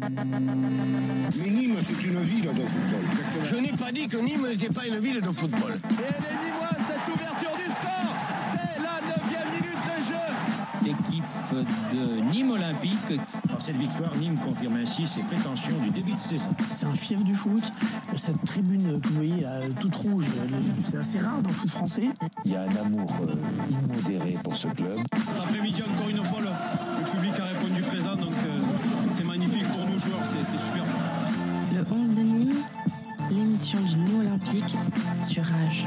Mais Nîmes, c'est une ville de football. Je n'ai pas dit que Nîmes n'était pas une ville de football. Et elle est Nîmoise, cette ouverture du score dès la 9 minute de jeu. Équipe de Nîmes Olympique. Par cette victoire, Nîmes confirme ainsi ses prétentions du début de saison. C'est un fief du foot. Cette tribune que vous voyez là, toute rouge, c'est assez rare dans le foot français. Il y a un amour euh, immodéré pour ce club. Cet après-midi, encore une fois, le, Olympique sur Rage.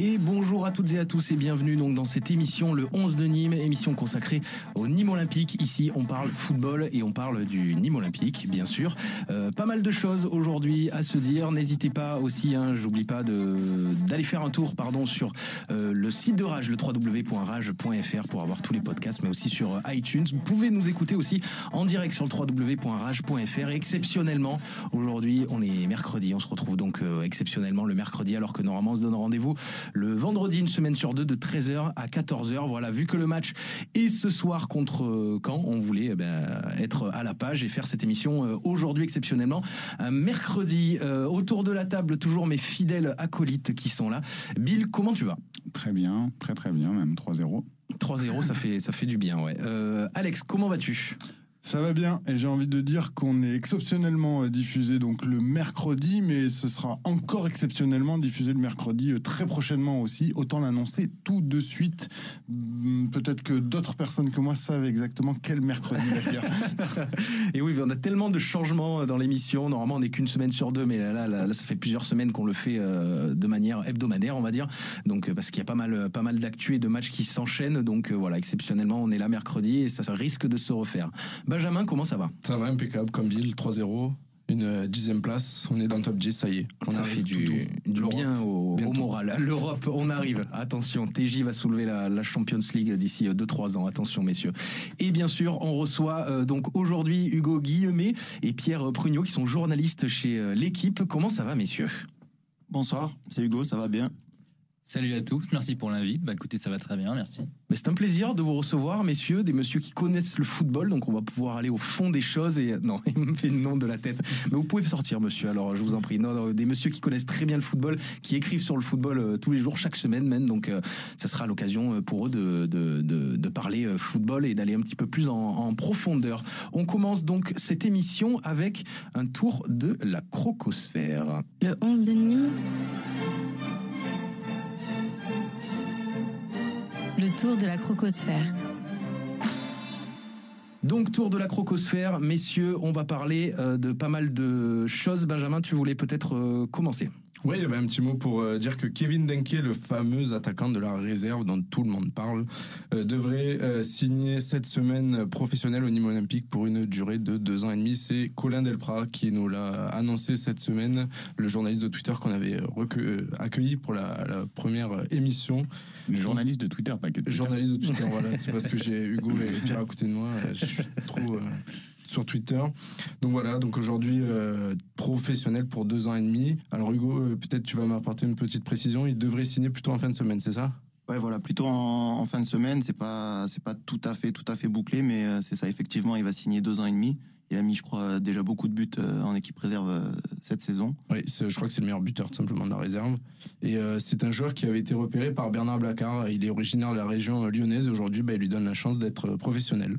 Et bonjour à toutes et à tous et bienvenue donc dans cette émission le 11 de Nîmes, émission consacrée au Nîmes Olympique. Ici, on parle football et on parle du Nîmes Olympique, bien sûr. Euh, pas mal de choses aujourd'hui à se dire. N'hésitez pas aussi, hein, j'oublie pas d'aller faire un tour, pardon, sur euh, le site de Rage, le www.rage.fr pour avoir tous les podcasts, mais aussi sur iTunes. Vous pouvez nous écouter aussi en direct sur le www.rage.fr. Exceptionnellement, aujourd'hui, on est mercredi, on se retrouve donc euh, exceptionnellement le mercredi, alors que normalement on se donne rendez-vous le vendredi, une semaine sur deux, de 13h à 14h. Voilà, vu que le match est ce soir contre Caen, on voulait eh ben, être à la page et faire cette émission aujourd'hui exceptionnellement. Un mercredi, euh, autour de la table, toujours mes fidèles acolytes qui sont là. Bill, comment tu vas? Très bien, très très bien, même 3-0. 3-0, ça fait, ça fait du bien, ouais. Euh, Alex, comment vas-tu? Ça va bien et j'ai envie de dire qu'on est exceptionnellement diffusé donc le mercredi, mais ce sera encore exceptionnellement diffusé le mercredi très prochainement aussi. Autant l'annoncer tout de suite. Peut-être que d'autres personnes que moi savent exactement quel mercredi Et oui, on a tellement de changements dans l'émission. Normalement, on n'est qu'une semaine sur deux, mais là, ça fait plusieurs semaines qu'on le fait de manière hebdomadaire, on va dire. Donc, parce qu'il y a pas mal, pas mal d'actu et de matchs qui s'enchaînent. Donc voilà, exceptionnellement, on est là mercredi et ça risque de se refaire. Benjamin, comment ça va? Ça va impeccable, comme Bill, 3-0 une dixième place, on est dans le top 10, ça y est. On ça fait du, du bien au, au, moral. L'Europe, on arrive. Attention, TJ va soulever la, la Champions League d'ici 2-3 ans. Attention, messieurs. Et bien sûr, on reçoit euh, donc aujourd'hui Hugo Guillemet et Pierre Prugnot qui sont journalistes chez euh, l'équipe. Comment ça va, messieurs? Bonsoir, c'est Hugo, ça va bien? Salut à tous, merci pour l'invite. Bah écoutez, ça va très bien, merci. C'est un plaisir de vous recevoir, messieurs, des messieurs qui connaissent le football, donc on va pouvoir aller au fond des choses. Et non, il me fait le nom de la tête. Mais vous pouvez sortir, monsieur. Alors, je vous en prie. Non, non des messieurs qui connaissent très bien le football, qui écrivent sur le football euh, tous les jours, chaque semaine même. Donc, euh, ça sera l'occasion pour eux de, de, de, de parler euh, football et d'aller un petit peu plus en, en, profondeur. On commence donc cette émission avec un tour de la crocosphère. Le 11 de Nîmes. Le tour de la crocosphère. Donc tour de la crocosphère, messieurs, on va parler euh, de pas mal de choses. Benjamin, tu voulais peut-être euh, commencer oui, il y avait un petit mot pour euh, dire que Kevin Denke, le fameux attaquant de la réserve dont tout le monde parle, euh, devrait euh, signer cette semaine professionnelle au Nîmes Olympique pour une durée de deux ans et demi. C'est Colin Delprat qui nous l'a annoncé cette semaine, le journaliste de Twitter qu'on avait accueilli pour la, la, première émission. Le journaliste de Twitter, pas que de Twitter. Journaliste de Twitter, voilà. C'est parce que j'ai Hugo et Pierre à côté de moi. Je suis trop sur Twitter. Donc voilà, donc aujourd'hui euh, professionnel pour deux ans et demi. Alors Hugo, euh, peut-être tu vas m'apporter une petite précision. Il devrait signer plutôt en fin de semaine, c'est ça? Ouais, voilà, plutôt en, en, fin de semaine. C'est pas, c'est pas tout à fait, tout à fait bouclé, mais euh, c'est ça. Effectivement, il va signer deux ans et demi. Il a mis, je crois, déjà beaucoup de buts en équipe réserve cette saison. Oui, je crois que c'est le meilleur buteur simplement de la réserve. Et euh, c'est un joueur qui avait été repéré par Bernard Blacard. Il est originaire de la région lyonnaise aujourd'hui, bah, il lui donne la chance d'être professionnel.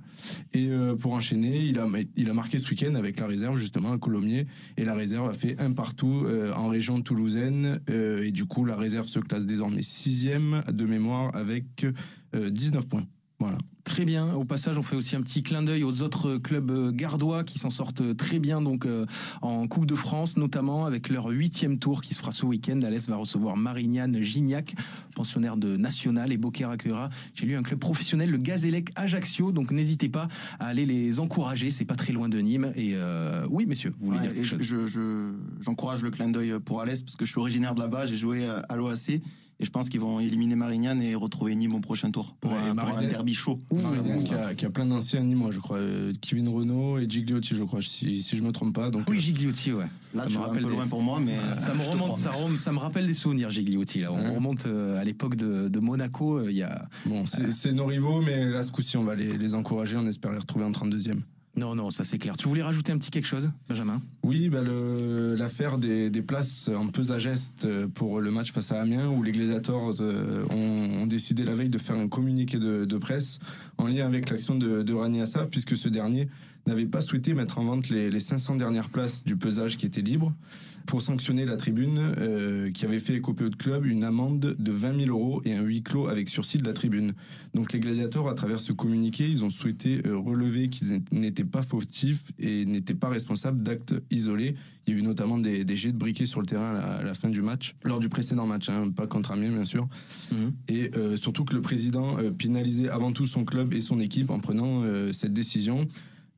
Et euh, pour enchaîner, il a, il a marqué ce week-end avec la réserve justement à Colomiers. Et la réserve a fait un partout euh, en région toulousaine. et du coup, la réserve se classe désormais sixième de mémoire avec 19 points. Voilà. Très bien. Au passage, on fait aussi un petit clin d'œil aux autres clubs gardois qui s'en sortent très bien donc en Coupe de France, notamment avec leur huitième tour qui se fera ce week-end. Alès va recevoir Marignane Gignac, pensionnaire de National, et Boquer accueillera. J'ai lu un club professionnel, le Gazélec Ajaccio. Donc n'hésitez pas à aller les encourager. C'est pas très loin de Nîmes. Et euh, oui, messieurs, vous voulez ouais, dire je, je, j'encourage le clin d'œil pour Alès parce que je suis originaire de là-bas. J'ai joué à l'OAC. Et je pense qu'ils vont éliminer Marignane et retrouver Nîmes au prochain tour pour, Ouais, un, pour un derby chaud. Marignane qui, a, qui a plein d'anciens Nîmois, je crois. Euh, Kevin Renault et Gigliotti, je crois, si, si je me trompe pas. Donc, Oui, Gigliotti, ouais. Là, Ça tu me vas un rappelle peu des- loin pour moi, mais euh, Ça me remonte, ça, rem- ça me rappelle des souvenirs, Gigliotti. Là, on Ouais. remonte euh, à l'époque de, de Monaco. euh, Il y a Bon, c'est c'est nos rivaux, mais là, ce coup-ci, on va les, les encourager. On espère les retrouver en 32e. Non, non, ça c'est clair. Tu voulais rajouter un petit quelque chose, Benjamin? Oui, bah l'affaire des, places en pesage à geste pour le match face à Amiens, où les Gladiators euh, ont, décidé la veille de faire un communiqué de, presse en lien avec l'action de, de Rani Assaf, puisque ce dernier n'avait pas souhaité mettre en vente les 500 dernières places du pesage qui étaient libres pour sanctionner la tribune euh, qui avait fait écoper au club une amende de 20 000 euros et un huis clos avec sursis de la tribune. Donc les gladiateurs, à travers ce communiqué, ils ont souhaité euh, relever qu'ils n'étaient pas fautifs et n'étaient pas responsables d'actes isolés. Il y a eu notamment des, des jets de briquets sur le terrain à la, à la fin du match, lors du précédent match, hein, pas contre Amiens bien sûr. Et euh, surtout que le président pénalisait avant tout son club et son équipe en prenant cette décision.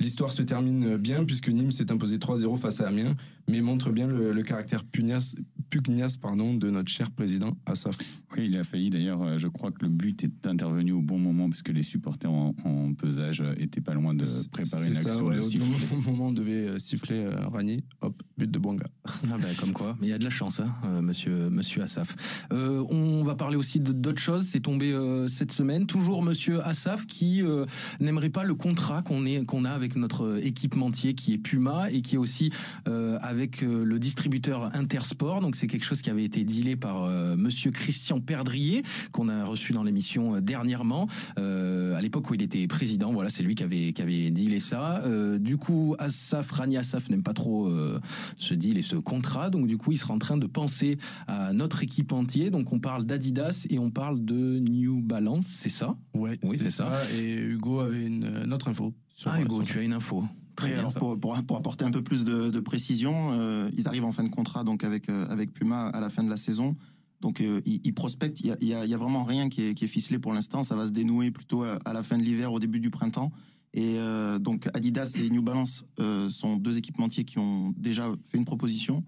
L'histoire se termine bien puisque Nîmes s'est imposé 3-0 face à Amiens, mais montre bien le, le caractère pugnace, pugnace pardon, de notre cher président Assaf. Oui, il a failli d'ailleurs. euh, Je crois que le but est intervenu au bon moment puisque les supporters en, en pesage euh, étaient pas loin de préparer une C'est ça, action ouais, au sifflet. moment- on devait euh, siffler euh, Rani, hop, but de Bonga. Ah ben, comme quoi, mais il y a de la chance, hein, euh, monsieur, monsieur Assaf. Euh, on va parler aussi d'autres choses. C'est tombé euh, cette semaine. Toujours monsieur Assaf qui euh, n'aimerait pas le contrat qu'on est- qu'on a avec notre équipementier qui est Puma et qui est aussi euh, avec euh, le distributeur Intersport. Donc c'est quelque chose qui avait été dealé par euh, monsieur Christian Perdrier qu'on a reçu dans l'émission euh, dernièrement. Euh, à l'époque où il était président, voilà, c'est lui qui avait qui avait dealé ça. Euh, du coup, Assaf, Rani Assaf n'aime pas trop euh, ce deal et ce contrat. Donc du coup, il sera en train de penser à notre équipe entier. Donc on parle d'Adidas et on parle de New Balance, c'est ça? Ouais, Oui, c'est ça. Et Hugo avait une, une autre info. sur- Ah Hugo, sur- tu as une info. Très alors pour, pour, pour apporter un peu plus de, de précision, euh, ils arrivent en fin de contrat donc avec, euh, avec Puma à la fin de la saison. Donc euh, ils, ils prospectent, il y a, vraiment rien qui est, qui est ficelé pour l'instant, ça va se dénouer plutôt à, à la fin de l'hiver, au début du printemps. Et donc Adidas et New Balance sont deux équipementiers qui ont déjà fait une proposition.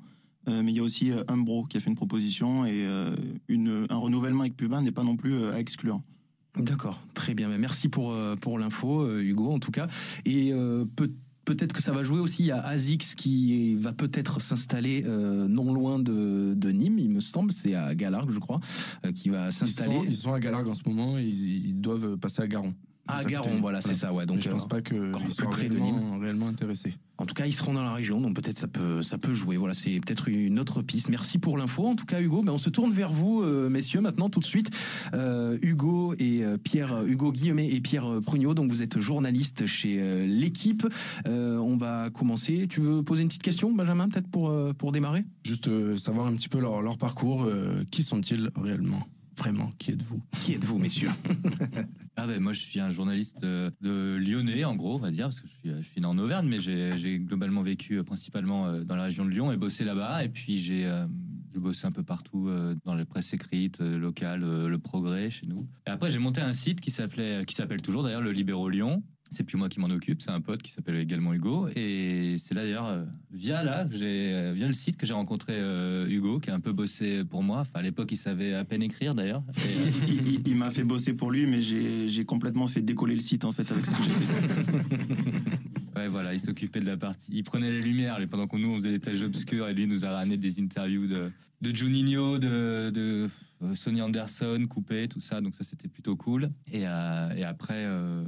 Mais il y a aussi Umbro qui a fait une proposition et une, un renouvellement avec Puma n'est pas non plus à exclure. D'accord, très bien. Merci pour, pour l'info, Hugo, en tout cas. Et peut- peut-être que ça va jouer aussi. Il y a ASICS qui va peut-être s'installer euh, non loin de, de Nîmes, il me semble. C'est à Galargue, je crois, euh, qui va s'installer. ils sont à Galargue en ce moment et ils, ils doivent passer à Garon. Ah, C'est ça Garon, que- voilà, c'est ça, ouais. Donc, je pense euh, pas qu'ils encore soient près de réellement, réellement intéressés. En tout cas, ils seront dans la région, donc peut-être ça peut, ça peut jouer. Voilà, c'est peut-être une autre piste. Merci pour l'info. En tout cas, Hugo, ben, on se tourne vers vous, euh, messieurs, maintenant, tout de suite. Euh, Hugo et euh, Pierre, Hugo Guillemet et Pierre Prugnot. Donc, vous êtes journaliste chez l'équipe. On va commencer. Tu veux poser une petite question, Benjamin, peut-être pour, pour démarrer? Juste savoir un petit peu leur, leur parcours. qui sont-ils réellement? Vraiment, qui êtes-vous? Qui êtes-vous, messieurs? Ah ben moi je suis un journaliste euh, de Lyonnais en gros on va dire parce que je suis, je suis né en Auvergne mais j'ai globalement vécu euh, principalement euh, dans la région de Lyon et bossé là-bas. Et puis j'ai euh, je un peu partout euh, dans les presses écrites euh, locales euh, le Progrès chez nous. Et après j'ai monté un site qui s'appelait qui s'appelle toujours d'ailleurs le Libéro Lyon c'est plus moi qui m'en occupe, c'est un pote qui s'appelle également Hugo. Et c'est là d'ailleurs euh, via là, euh, via le site que j'ai rencontré euh, Hugo, qui a un peu bossé pour moi. Enfin, à l'époque, il savait à peine écrire d'ailleurs. Et, Il, il- il m'a fait bosser pour lui, mais j'ai complètement fait décoller le site en fait avec ce que j'ai fait. Ouais, voilà, il s'occupait de la partie. Il prenait les lumières pendant que nous on faisait les tâches obscures et lui nous a ramené des interviews de, de Juninho, de, de Sonny Anderson, coupé, tout ça. Donc ça c'était plutôt cool. Et, euh, et après, euh,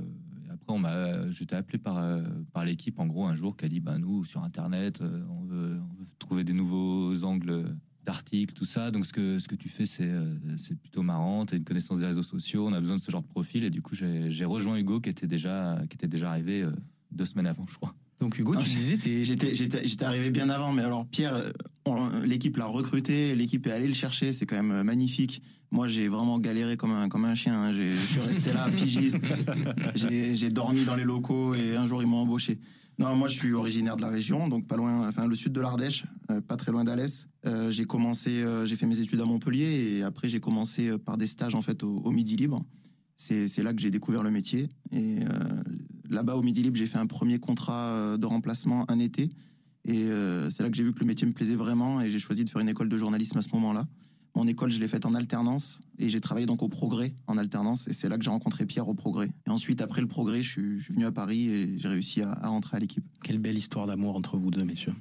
après on m'a, j'étais appelé par, euh, par l'équipe en gros un jour qui a dit bah nous sur internet euh, on veut, trouver des nouveaux angles d'articles, tout ça. Donc ce que, ce que tu fais, c'est euh, c'est plutôt marrant. Tu as une connaissance des réseaux sociaux, on a besoin de ce genre de profil. Et du coup, j'ai j'ai rejoint Hugo qui était déjà, qui était déjà arrivé euh, deux semaines avant, je crois. Donc Hugo, Non, tu disais, J'étais, j'étais, j'étais arrivé bien avant, mais alors Pierre, euh, l'équipe l'a recruté, l'équipe est allée le chercher, c'est quand même euh, magnifique. Moi, j'ai vraiment galéré comme un, comme un chien. hein. J'ai- Je suis resté là, pigiste. J'ai, dormi dans les locaux et un jour ils m'ont embauché. Non, moi je suis originaire de la région, donc pas loin, enfin le sud de l'Ardèche, euh, pas très loin d'Alès. Euh, j'ai commencé, euh, j'ai fait mes études à Montpellier et après j'ai commencé par des stages en fait au, au Midi Libre. C'est, c'est là que j'ai découvert le métier et là-bas au Midi Libre j'ai fait un premier contrat euh, de remplacement un été et euh, c'est là que j'ai vu que le métier me plaisait vraiment et j'ai choisi de faire une école de journalisme à ce moment-là. Mon école, je l'ai faite en alternance et j'ai travaillé donc au Progrès en alternance et c'est là que j'ai rencontré Pierre au Progrès. Et ensuite, après le Progrès, je suis, je suis venu à Paris et j'ai réussi à, à rentrer à l'équipe. Quelle belle histoire d'amour entre vous deux, messieurs.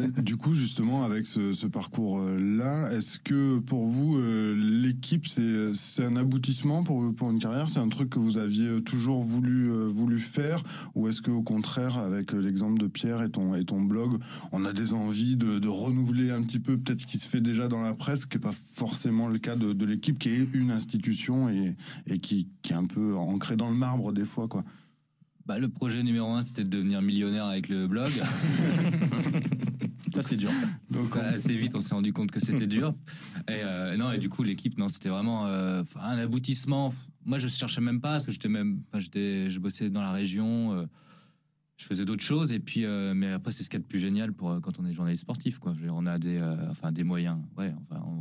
Euh, du coup, justement, avec ce, ce parcours-là, est-ce que pour vous, euh, l'équipe, c'est c'est un aboutissement pour, pour une carrière? C'est un truc que vous aviez toujours voulu, euh, voulu faire? Ou est-ce qu'au contraire, avec l'exemple de Pierre et ton, et ton blog, on a des envies de, de renouveler un petit peu peut-être ce qui se fait déjà dans la presse, qui n'est pas forcément le cas de, de l'équipe, qui est une institution et, et qui, qui est un peu ancrée dans le marbre des fois, quoi Bah, le projet numéro un, c'était de devenir millionnaire avec le blog. Ça, c'est dur. Donc, ça, assez vite, on s'est rendu compte que c'était dur. Et euh, non, et du coup, l'équipe, non, c'était vraiment euh, un aboutissement. Moi, je cherchais même pas, parce que j'étais même, enfin, j'étais, je bossais dans la région. euh, je faisais d'autres choses. Et puis euh, mais après c'est ce qu'il y a de plus génial pour euh, quand on est journaliste sportif quoi. On a des euh, enfin des moyens. Ouais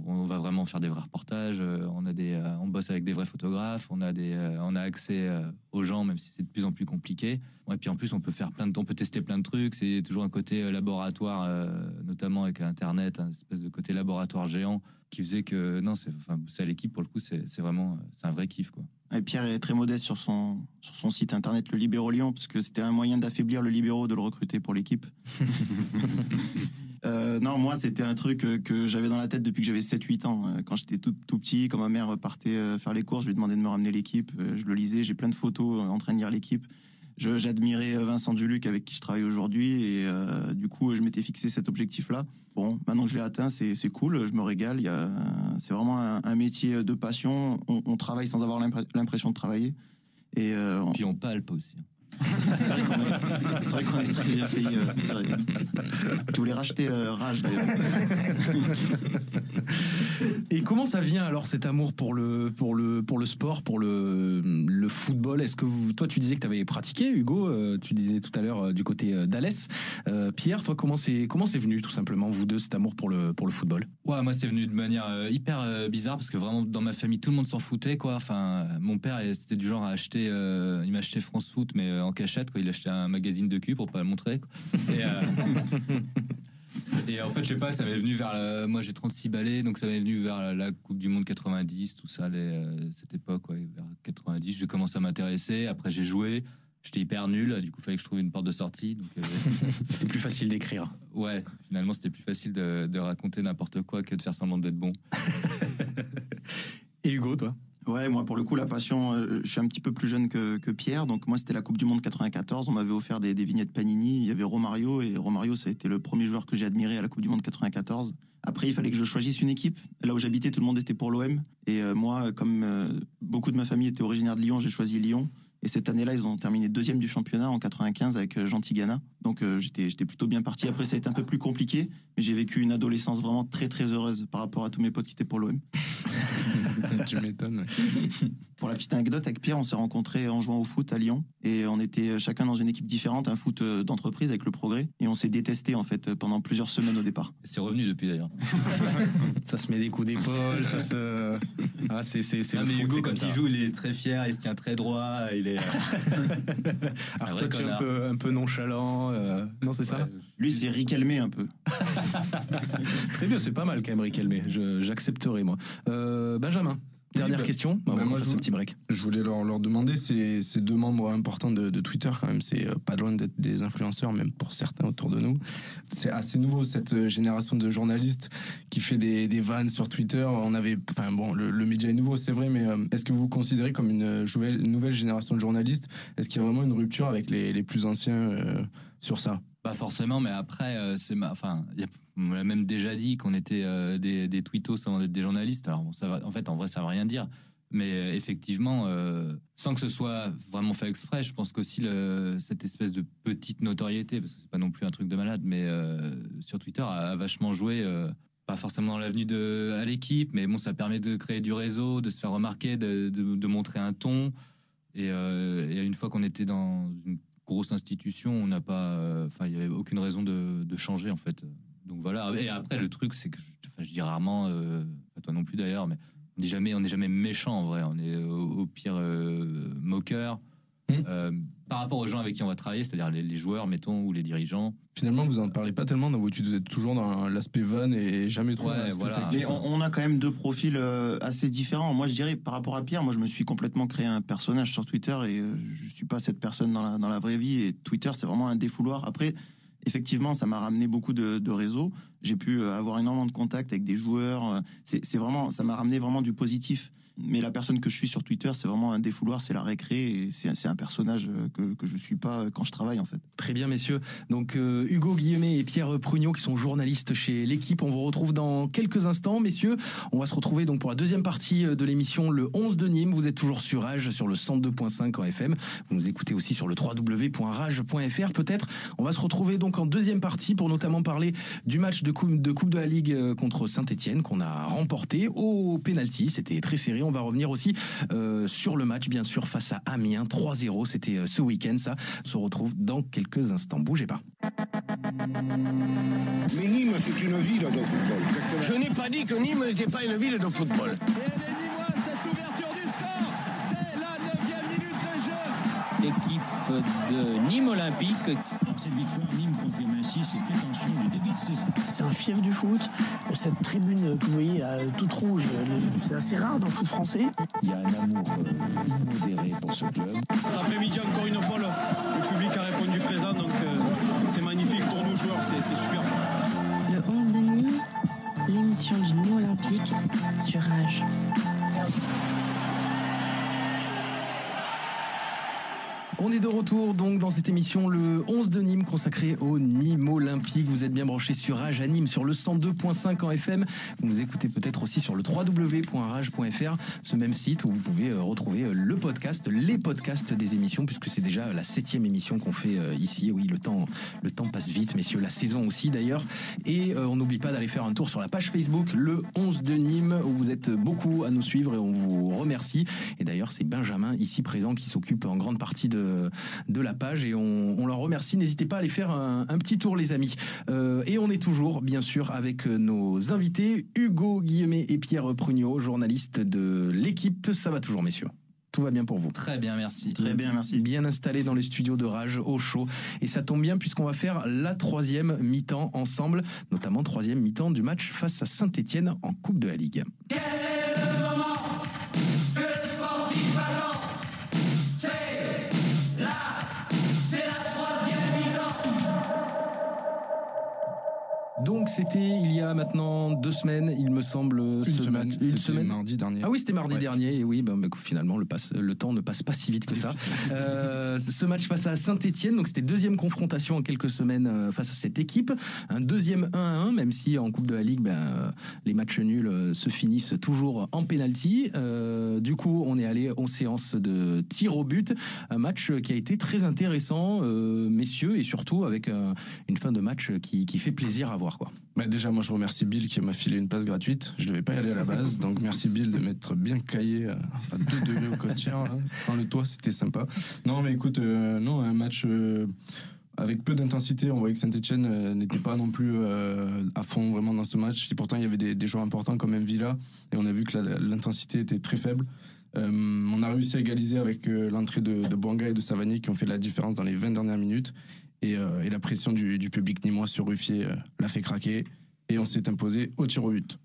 on, va vraiment faire des vrais reportages on a des on bosse avec des vrais photographes on a des on a accès aux gens même si c'est de plus en plus compliqué. Et puis en plus on peut faire plein de on peut tester plein de trucs. C'est toujours un côté laboratoire notamment avec internet un espèce de côté laboratoire géant qui faisait que non c'est enfin c'est à l'équipe pour le coup c'est c'est vraiment c'est un vrai kiff quoi Et Pierre est très modeste sur son, sur son site internet, le Libéro Lyon, parce que c'était un moyen d'affaiblir le Libéro, de le recruter pour l'équipe. Euh, non, moi, c'était un truc euh, que j'avais dans la tête depuis que j'avais 7-8 ans. Euh, Quand j'étais tout, tout petit, quand ma mère partait faire les courses, je lui demandais de me ramener l'équipe. Je le lisais, j'ai plein de photos en train de lire l'équipe. J'admirais euh, Vincent Duluc avec qui je travaille aujourd'hui et euh, du coup, je m'étais fixé cet objectif-là. Bon, maintenant que je l'ai atteint, c'est cool, je me régale. C'est vraiment un, métier de passion. On, travaille sans avoir l'impre- l'impression de travailler. Et euh, puis on palpe aussi c'est vrai qu'on est, très bien payé. euh. Tu voulais racheter euh, Rage d'ailleurs. Et comment ça vient alors cet amour pour le pour le pour le sport, pour le le football? Est-ce que vous, toi tu disais que tu avais pratiqué, Hugo euh, Tu disais tout à l'heure euh, du côté euh, d'Alès. Euh, Pierre, toi comment c'est comment c'est venu tout simplement vous deux cet amour pour le pour le football? Ouais, moi c'est venu de manière euh, hyper euh, bizarre parce que vraiment dans ma famille tout le monde s'en foutait quoi. Enfin, mon père c'était du genre à acheter, euh, il m'a acheté France Foot mais euh, en cachette quoi. Il achetait un magazine de cul pour pas le montrer. Quoi. Et, euh, et en fait je sais pas, ça m'est venu vers, moi j'ai 36 balais donc ça m'est venu vers la, la Coupe du Monde 90, tout ça, les, euh, cette époque ouais, vers 90. J'ai commencé à m'intéresser. Après j'ai joué. J'étais hyper nul, du coup, il fallait que je trouve une porte de sortie. euh, C'était plus facile d'écrire. Ouais, finalement, c'était plus facile de, de raconter n'importe quoi que de faire semblant d'être bon. Et Hugo, toi? Ouais, moi pour le coup la passion, euh, je suis un petit peu plus jeune que, Pierre, donc moi c'était la Coupe du Monde 94, on m'avait offert des, des vignettes Panini, il y avait Romario. Et Romario ça a été le premier joueur que j'ai admiré à la Coupe du Monde 94. Après il fallait que je choisisse une équipe, là où j'habitais tout le monde était pour l'OM et euh, moi comme euh, beaucoup de ma famille était originaire de Lyon, j'ai choisi Lyon. Et cette année-là, ils ont terminé deuxième du championnat en 95 avec euh, Jean Tigana. Donc euh, j'étais j'étais plutôt bien parti. Après, ça a été un peu plus compliqué, mais j'ai vécu une adolescence vraiment très très heureuse par rapport à tous mes potes qui étaient pour l'OM. tu m'étonnes. Pour la petite anecdote, avec Pierre, on s'est rencontrés en jouant au foot à Lyon et on était chacun dans une équipe différente, un foot euh, d'entreprise avec le progrès. Et on s'est détesté en fait pendant plusieurs semaines au départ. C'est revenu depuis d'ailleurs. Ça se met des coups d'épaule, ça se. Ah, c'est c'est le mais foot, Hugo, comme ça. il joue, il est très fier, il se tient très droit, il est. Alors vrai toi, tu es un peu un peu nonchalant. euh, Non, c'est ça? Lui, c'est Riquelme un peu. Très bien, c'est pas mal quand même. Je- J'accepterai moi. Euh, Benjamin. Dernière bah, question. bah, Bah, moi, je ce petit break. je voulais leur, leur demander, ces, ces deux membres importants de, de Twitter, quand même, c'est euh, pas loin d'être des influenceurs, même pour certains autour de nous. C'est assez nouveau, cette euh, génération de journalistes qui fait des, des vannes sur Twitter. On avait, enfin bon, le, le média est nouveau, c'est vrai, mais euh, est-ce que vous vous considérez comme une nouvelle, génération de journalistes? Est-ce qu'il y a vraiment une rupture avec les, les plus anciens euh, sur ça? Pas forcément, mais après, euh, c'est ma... enfin, on m'a même déjà dit qu'on était euh, des, des tweetos avant des journalistes. Alors, bon, ça va, en fait, en vrai, ça veut rien dire. Mais euh, effectivement, sans que ce soit vraiment fait exprès, je pense qu'aussi cette espèce de petite notoriété, parce que c'est pas non plus un truc de malade, mais sur Twitter a, vachement joué. pas forcément dans l'avenue de à l'équipe, mais bon, ça permet de créer du réseau, de se faire remarquer, de, de- montrer un ton. Et, et une fois qu'on était dans une grosse institution, on n'a pas, euh, enfin, il y avait aucune raison de, de changer en fait. Donc voilà. Et après, le truc, c'est que, je- dis rarement, euh, toi non plus d'ailleurs, mais on n'est jamais, on jamais méchant en vrai. On est au, au pire euh, moqueur. Euh, par rapport aux gens avec qui on va travailler, c'est-à-dire les, les joueurs, mettons, ou les dirigeants. Finalement, vous en parlez pas tellement dans vos études. Vous êtes toujours dans l'aspect van et jamais trop Ouais, dans l'aspect voilà. tactique. Mais on, on a quand même deux profils euh, assez différents. Moi, je dirais, par rapport à Pierre, moi, je me suis complètement créé un personnage sur Twitter et euh, je suis pas cette personne dans la, dans la vraie vie. Et Twitter, c'est vraiment un défouloir. Après, effectivement, ça m'a ramené beaucoup de, de réseaux. J'ai pu avoir énormément de contacts avec des joueurs. C'est c'est vraiment, ça m'a ramené vraiment du positif. Mais la personne que je suis sur Twitter, c'est vraiment un défouloir, c'est la récré. C'est un personnage euh, que, que je suis pas euh, quand je travaille, en fait. Très bien, messieurs. Donc, euh, Hugo Guillemet et Pierre Prugnot, qui sont journalistes chez l'équipe. On vous retrouve dans quelques instants, messieurs. On va se retrouver donc pour la deuxième partie de l'émission, le 11 de Nîmes. Vous êtes toujours sur Rage, sur le 102.5 en FM. Vous nous écoutez aussi sur le www.rage.fr, peut-être. On va se retrouver donc en deuxième partie pour notamment parler du match de Coupe de, la Ligue contre Saint-Etienne qu'on a remporté au penalty. C'était très serré. Va revenir aussi euh, sur le match, bien sûr, face à Amiens. 3-0. C'était euh, ce week-end, ça. On se retrouve dans quelques instants. Bougez pas. Mais Nîmes, c'est une ville de football. Je n'ai pas dit que Nîmes n'était pas une ville de football. De Nîmes Olympique. Cette victoire, Nîmes confirme ainsi ses prétentions du début de saison. C'est un fief du foot. Cette tribune que vous voyez euh, toute rouge, c'est assez rare dans le foot français. Il y a un amour euh, immodéré pour ce club. Cet après-midi, encore une fois, le, le public a répondu présent, donc euh, c'est magnifique pour nous joueurs, c'est c'est super. Le 11 de Nîmes, l'émission du Nîmes Olympique sur Rage. On est de retour donc dans cette émission le 11 de Nîmes consacré au Nîmes Olympique. Vous êtes bien branchés sur Rage à Nîmes sur le 102.5 en FM. Vous nous écoutez peut-être aussi sur le www.rage.fr, ce même site où vous pouvez euh, retrouver euh, le podcast, les podcasts des émissions puisque c'est déjà la septième émission qu'on fait euh, ici. Oui, le temps, le temps passe vite, messieurs. La saison aussi d'ailleurs. Et on n'oublie pas d'aller faire un tour sur la page Facebook le 11 de Nîmes où vous êtes beaucoup à nous suivre et on vous remercie. Et d'ailleurs, c'est Benjamin ici présent qui s'occupe en grande partie de de la page et on, on leur remercie. N'hésitez pas à aller faire un, un petit tour, les amis. Euh, et on est toujours, bien sûr, avec nos invités, Hugo Guillemet et Pierre Prugnot, journalistes de l'équipe. Ça va toujours, messieurs tout va bien pour vous. Très bien, merci. Très bien, merci. Bien installé dans les studios de Rage au chaud. Et ça tombe bien puisqu'on va faire la troisième mi-temps ensemble, notamment troisième mi-temps du match face à Saint-Etienne en Coupe de la Ligue. Donc c'était il y a maintenant deux semaines, il me semble. Une ce semaine, une c'était semaine. mardi dernier. Ah oui, c'était mardi Ouais. dernier. Et oui, ben, ben, finalement le, passe, le temps ne passe pas si vite que ça. Euh, ce match face à Saint-Etienne, donc c'était deuxième confrontation en quelques semaines euh, face à cette équipe. Un deuxième 1 à 1, même si en Coupe de la Ligue, ben, euh, les matchs nuls se finissent toujours en penalty. Euh, du coup, on est allé en séance de tir au but. Un match qui a été très intéressant, euh, messieurs, et surtout avec un- une fin de match qui, qui fait plaisir à voir. Quoi. Bah, déjà, moi, je remercie Bill qui m'a filé une passe gratuite. Je devais pas y aller à la base, donc merci Bill de m'être bien caillé à à deux degrés au quotidien. Sans le toit, c'était sympa. Non, mais écoute, euh, non, un match euh, avec peu d'intensité. On voyait que Saint-Etienne n'était pas non plus euh, à fond vraiment dans ce match. Et pourtant, il y avait des, joueurs importants comme Villa, et on a vu que l'intensité était très faible. Euh, on a réussi à égaliser avec euh, l'entrée de, de et de Savanier qui ont fait la différence dans les 20 dernières minutes. Et, euh, et la pression du, du public nîmois sur Ruffier euh, l'a fait craquer. Et on s'est imposé au tir au but.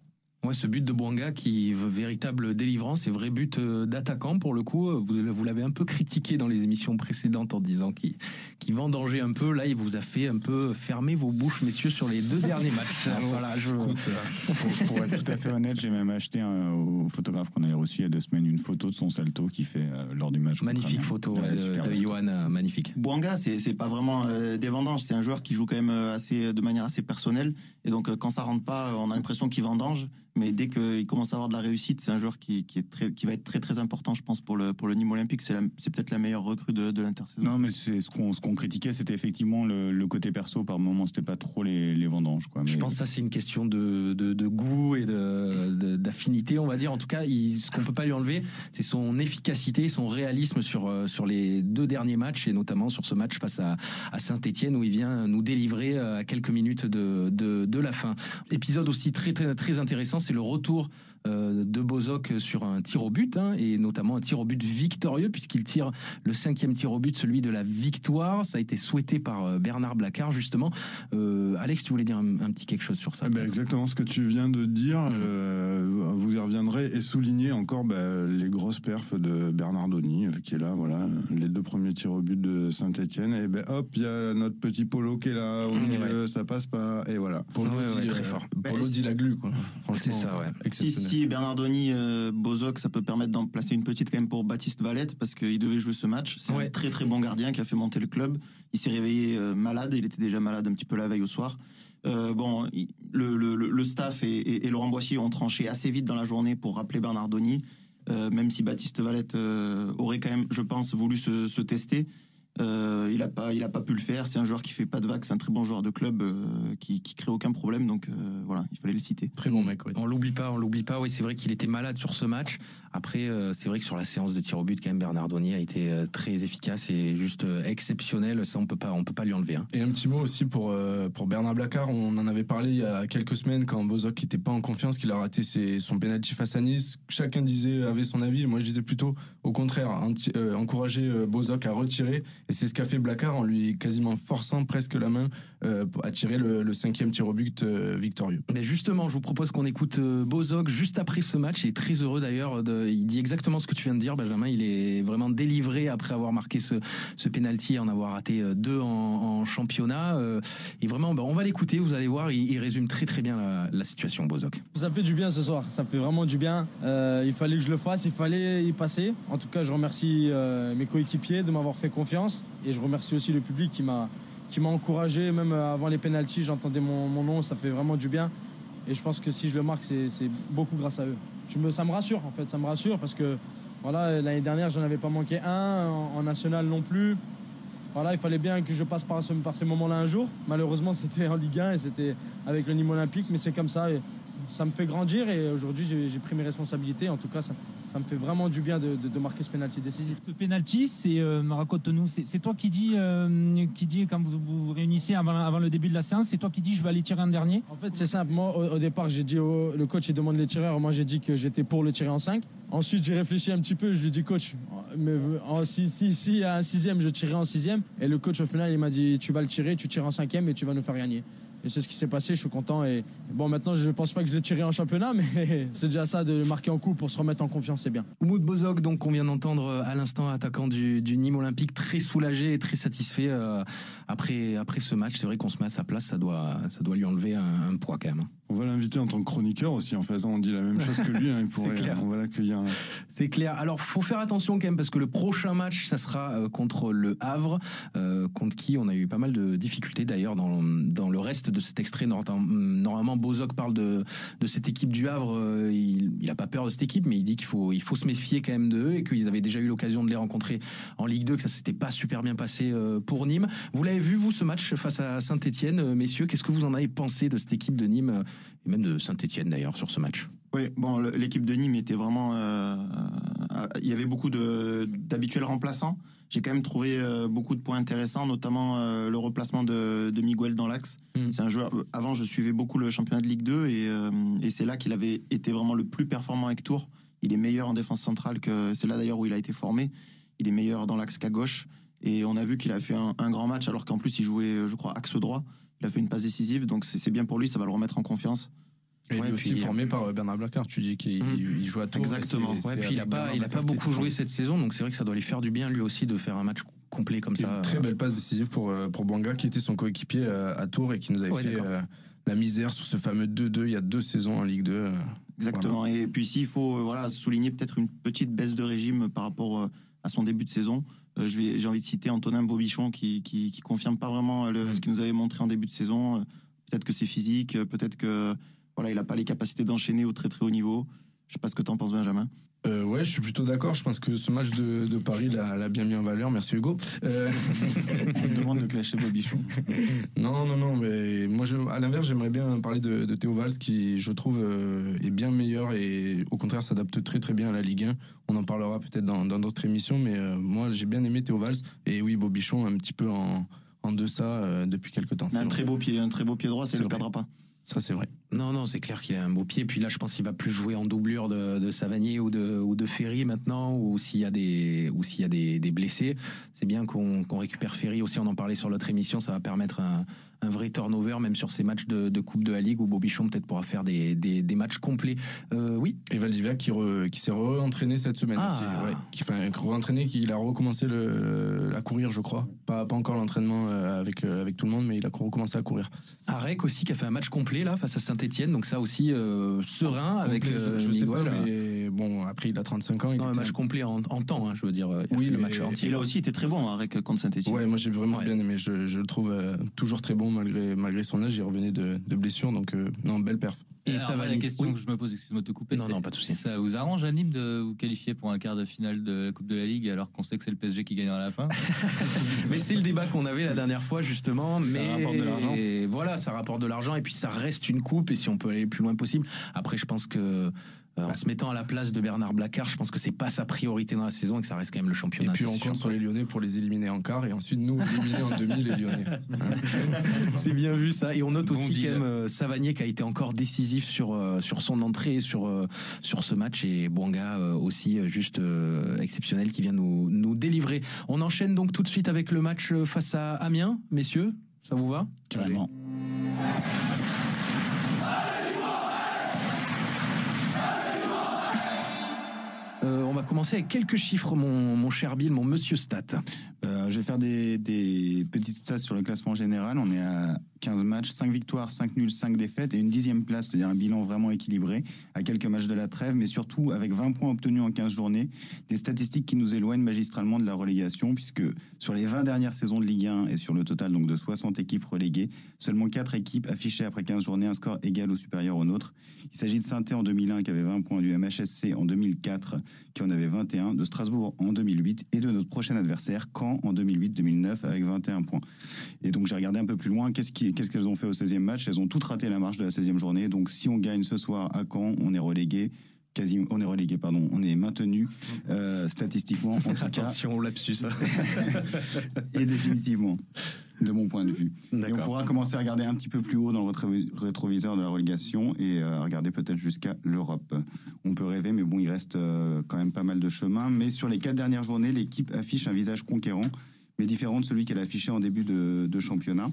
Ouais, ce but de Boanga qui véritable délivrance et vrai but euh, d'attaquant pour le coup. euh, Vous, vous l'avez un peu critiqué dans les émissions précédentes en disant qu'il qu'il vendangeait un peu. Là, il vous a fait un peu fermer vos bouches, messieurs, sur les deux derniers matchs. voilà, je... pour, pour être tout à fait honnête, j'ai même acheté un- au photographe qu'on avait reçu il y a deux semaines une photo de son salto qu'il fait euh, lors du match. Magnifique photo Ouais, de, de. Johan, magnifique. Bouanga, c'est c'est pas vraiment euh, des vendanges, c'est un joueur qui joue quand même assez de manière assez personnelle. Et donc quand ça rentre pas, on a l'impression qu'il vendange. Mais dès qu'il commence à avoir de la réussite, c'est un joueur qui, qui est très, qui va être très très important, je pense, pour le pour le Nîmes Olympique. C'est la- c'est peut-être la meilleure recrue de, de l'intersaison. Non, mais c'est ce qu'on ce qu'on critiquait, c'était effectivement le, le côté perso. Par moment, c'était pas trop les, les vendanges. Quoi. Je pense que ça c'est une question de, de, de goût et de- de- d'affinité, on va dire. En tout cas, il, ce qu'on peut pas lui enlever, c'est son efficacité, son réalisme sur euh, sur les deux derniers matchs et notamment sur ce match face à, à Saint-Étienne où il vient nous délivrer euh, à quelques minutes de, de, de la fin. Épisode aussi très très, très intéressant, c'est le retour de Bozoc sur un tir au but, hein, et notamment un tir au but victorieux, puisqu'il tire le cinquième tir au but, celui de la victoire. Ça a été souhaité par euh, Bernard Blacard, justement. Euh, Alex, tu voulais dire un, un petit quelque chose sur ça? Eh ben, exactement ce que tu viens de dire. euh, vous y reviendrez et souligner encore bah, les grosses perfs de Bernardoni euh, qui est là. Voilà, les deux premiers tirs au but de Saint-Etienne. Et ben hop, il y a notre petit Polo qui est là au milieu, ça passe pas. Et voilà. Polo dit, euh, Polo dit la glu, quoi. C'est ça, ouais. Si, Bernardoni, euh, Bozoc, ça peut permettre d'en placer une petite quand même pour Baptiste Valette parce qu'il devait jouer ce match. C'est un très très bon gardien qui a fait monter le club. Il s'est réveillé euh, malade, il était déjà malade un petit peu la veille au soir. Euh, bon, il- le, le- le- le staff et, et- et Laurent Boissier ont tranché assez vite dans la journée pour rappeler Bernardoni, euh, même si Baptiste Valette aurait quand même, je pense, voulu se, se tester. Euh, il a pas, il a pas pu le faire. C'est un joueur qui fait pas de vagues, c'est un très bon joueur de club euh, qui, qui crée aucun problème. Donc euh, voilà, il fallait le citer. Très bon mec. On l'oublie pas, on l'oublie pas. Oui, c'est vrai qu'il était malade sur ce match. Après, euh, c'est vrai que sur la séance de tir au but, quand même, Bernardoni a été euh, très efficace et juste euh, exceptionnel. Ça, on peut pas, on peut pas lui enlever. hein. Et un petit mot aussi pour, euh, pour Bernard Blacard. On en avait parlé il y a quelques semaines quand Bozok n'était pas en confiance, qu'il a raté ses- son penalty face à Nice. Chacun disait, avait son avis. Et moi, je disais plutôt au contraire, euh, encourager euh, Bozok à retirer. Et c'est ce qu'a fait Blacard en lui quasiment forçant presque la main euh, à tirer le, le cinquième tir au but euh, victorieux. Mais justement, je vous propose qu'on écoute euh, Bozog juste après ce match. Il est très heureux d'ailleurs. Il dit exactement ce que tu viens de dire, Benjamin. Il est vraiment délivré après avoir marqué ce, ce penalty et en avoir raté euh, deux en, en championnat. Euh, Et vraiment, ben, on va l'écouter. Vous allez voir, il, il résume très très bien la, la situation, Bozog. Ça fait du bien ce soir, ça fait vraiment du bien. Euh, il fallait que je le fasse, il fallait y passer. En tout cas, je remercie euh, mes coéquipiers de m'avoir fait confiance et je remercie aussi le public qui m'a qui m'a encouragé, même avant les pénalties, j'entendais mon, nom, ça fait vraiment du bien. Et je pense que si je le marque, c'est beaucoup grâce à eux. Ça me rassure en fait, ça me rassure parce que voilà, l'année dernière, j'en avais pas manqué un, en, national non plus. Voilà, il fallait bien que je passe par, ce- ces moments-là un jour. Malheureusement, c'était en Ligue 1 et c'était avec le Nîmes Olympique, mais c'est comme ça. Ça me fait grandir et aujourd'hui, j'ai pris mes responsabilités. En tout cas, ça, ça me fait vraiment du bien de, de- de marquer ce penalty décisif. Ce penalty, c'est euh, raconte-nous, c'est toi qui dis, euh, qui dit quand vous vous réunissez avant, avant le début de la séance, c'est toi qui dis je vais aller tirer un dernier? En fait, c'est simple. Moi, au, au départ, j'ai dit au, le coach, il demande les tireurs. Moi, j'ai dit que j'étais pour le tirer en 5. Ensuite, j'ai réfléchi un petit peu. Je lui ai dit, coach, mais en, si, si, si, à un sixième, je tirerai en sixième. Et le coach, au final, il m'a dit, tu vas le tirer, tu tires en cinquième et tu vas nous faire gagner. Et c'est ce qui s'est passé, je suis content. Et bon, maintenant, je pense pas que je l'ai tiré en championnat, mais c'est déjà ça de marquer en coup pour se remettre en confiance, c'est bien. Oumoud Bozog, donc qu'on vient d'entendre euh, à l'instant, attaquant du, du Nîmes Olympique, très soulagé et très satisfait euh, après, après ce match. C'est vrai qu'on se met à sa place, ça doit, ça doit lui enlever un, un poids quand même. hein. On va l'inviter en tant que chroniqueur aussi. En fait, on dit la même chose que lui. hein, il C'est pourrait, clair. on va l'accueillir. C'est clair. Alors, faut faire attention quand même parce que le prochain match, ça sera euh, contre le Havre, euh, contre qui on a eu pas mal de difficultés d'ailleurs dans, dans le reste de cet extrait. Normalement, Bozoc parle de, de cette équipe du Havre. euh, il, il a pas peur de cette équipe, mais il dit qu'il faut, il faut se méfier quand même d'eux et qu'ils avaient déjà eu l'occasion de les rencontrer en Ligue 2, que ça s'était pas super bien passé euh, pour Nîmes. Vous l'avez vu, vous, ce match face à Saint-Etienne, messieurs? Qu'est-ce que vous en avez pensé de cette équipe de Nîmes euh, et même de Saint-Etienne d'ailleurs sur ce match? Oui, bon, l'équipe de Nîmes était vraiment. euh, euh, il y avait beaucoup d'habituels remplaçants. J'ai quand même trouvé euh, beaucoup de points intéressants, notamment euh, le replacement de, de Miguel dans l'axe. C'est un joueur. euh, Avant, je suivais beaucoup le championnat de Ligue 2 et, et c'est là qu'il avait été vraiment le plus performant avec Tours. Il est meilleur en défense centrale que c'est là d'ailleurs où il a été formé. Il est meilleur dans l'axe qu'à gauche. Et on a vu qu'il a fait un, un grand match alors qu'en plus il jouait, je crois, axe droit. Il a fait une passe décisive, donc c'est bien pour lui, ça va le remettre en confiance. Et Ouais, lui aussi puis- formé par euh, Bernard Blacard. Tu dis qu'il il joue à Tours. Exactement. Ouais, puis il a avec pas, il a pas beaucoup joué cette saison, donc c'est vrai que ça doit lui faire du bien lui aussi de faire un match complet comme ça. Une très belle passe décisive pour, euh, pour Bouanga, qui était son coéquipier euh, à Tours et qui nous avait Ouais, fait euh, la misère sur ce fameux 2-2 il y a deux saisons en Ligue 2. euh, Exactement. Et puis ici, il faut voilà, souligner peut-être une petite baisse de régime par rapport à son début de saison. Euh, J'ai envie de citer Antonin Bobichon qui, qui, qui confirme pas vraiment le- ce qu'il nous avait montré en début de saison. Peut-être que c'est physique, peut-être que voilà, il n'a pas les capacités d'enchaîner au très très haut niveau. Je sais pas ce que tu en penses, Benjamin. Euh, ouais, je suis plutôt d'accord. Je pense que ce match de, de Paris l'a bien mis en valeur. Merci Hugo. Euh, On me demande de clasher Bobichon. non, non, non, mais moi, je, à l'inverse, j'aimerais bien parler de, de Théo Valls qui, je trouve, euh, est bien meilleur et au contraire s'adapte très très bien à la Ligue 1. On en parlera peut-être dans d'autres émissions, mais euh, moi, j'ai bien aimé Théo Valls. Et oui, Bobichon, un petit peu en, en deçà euh, depuis quelques temps. Un très beau pied, un très beau pied droit, ça ne le perdra pas. Ça, c'est vrai. Non, non, c'est clair qu'il a un beau pied. Puis là, je pense qu'il va plus jouer en doublure de, Savanier ou de, ou de Ferry maintenant, ou s'il y a des, ou s'il y a des, blessés. C'est bien qu'on qu'on récupère Ferry aussi. On en parlait sur l'autre émission. Ça va permettre un, un vrai turnover, même sur ces matchs de, de Coupe de la Ligue où Bobichon peut-être pourra faire des, des, des matchs complets. Euh, oui. Et Valdivia qui, re- qui s'est re-entraîné cette semaine Ah. aussi. Ouais, qui, enfin, re-entraîné, qui il a recommencé le, à courir, je crois. Pas, pas encore l'entraînement euh, avec, euh, avec tout le monde, mais il a recommencé à courir. Arek aussi qui a fait un match complet là face à Saint-Etienne. Donc ça aussi euh, serein avec Complet, je, euh, je sais pas, Miguel. mais bon, après, il a 35 ans. Il Non, un était match complet en, en temps, hein, je veux dire. Il a Oui, fait le match entier. Il a aussi été très bon avec contre Saint-Etienne. Ouais, moi j'ai vraiment bien aimé. Je, je le trouve euh, toujours très bon malgré, malgré son âge. Il revenait de, de blessure, donc euh, non, belle perf. Et ça va la question que je me pose, excuse-moi de te couper. Non, non, pas de souci. Ça vous arrange à Nîmes de vous qualifier pour un quart de finale de la Coupe de la Ligue alors qu'on sait que c'est le PSG qui gagnera à la fin? Mais c'est le débat qu'on avait la dernière fois justement. Ça mais rapporte de l'argent. Voilà, ça rapporte de l'argent et puis ça reste une coupe et si on peut aller le plus loin possible. Après, je pense que euh, en se mettant à la place de Bernard Blacard, je pense que c'est pas sa priorité dans la saison et que ça reste quand même le Et championnat. puis c'est on compte sur les Lyonnais pour les éliminer en quart et ensuite nous éliminer en demi les Lyonnais. C'est bien vu ça. Et on note Bon aussi quand même euh, Savanier qui a été encore décisif sur euh, sur son entrée sur euh, sur ce match et Bonga euh, aussi juste euh, exceptionnel qui vient nous nous délivrer. On enchaîne donc tout de suite avec le match face à Amiens, messieurs. Ça vous va? Carrément. Va commencer avec quelques chiffres, mon, mon cher Bill, mon monsieur Stat. Euh, je vais faire des, petites stats sur le classement général. On est à 15 matchs, 5 victoires, 5 nuls, 5 défaites et une dixième place, c'est-à-dire un bilan vraiment équilibré, à quelques matchs de la trêve, mais surtout avec 20 points obtenus en 15 journées. Des statistiques qui nous éloignent magistralement de la relégation, puisque sur les 20 dernières saisons de Ligue 1 et sur le total donc de 60 équipes reléguées, seulement 4 équipes affichaient après 15 journées un score égal ou supérieur au nôtre. Il s'agit de saint en 2001 qui avait 20 points, du MHSC en 2004 qui en avait 21, de Strasbourg en 2008 et de notre prochain adversaire Caen en 2008-2009 avec 21 points. Et donc j'ai regardé un peu plus loin, qu'est-ce qu'elles ont fait au 16e match? Elles ont toutes raté la marche de la 16e journée. Donc si on gagne ce soir à Caen, on est relégué. Quasi, on est relégué, pardon, on est maintenu euh, statistiquement, en tout cas, Attention au lapsus. et définitivement, de mon point de vue. Et on pourra commencer à regarder un petit peu plus haut dans le rétro- rétroviseur de la relégation et euh, regarder peut-être jusqu'à l'Europe. On peut rêver, mais bon, il reste euh, quand même pas mal de chemin. Mais sur les quatre dernières journées, l'équipe affiche un visage conquérant, mais différent de celui qu'elle affichait en début de, de championnat.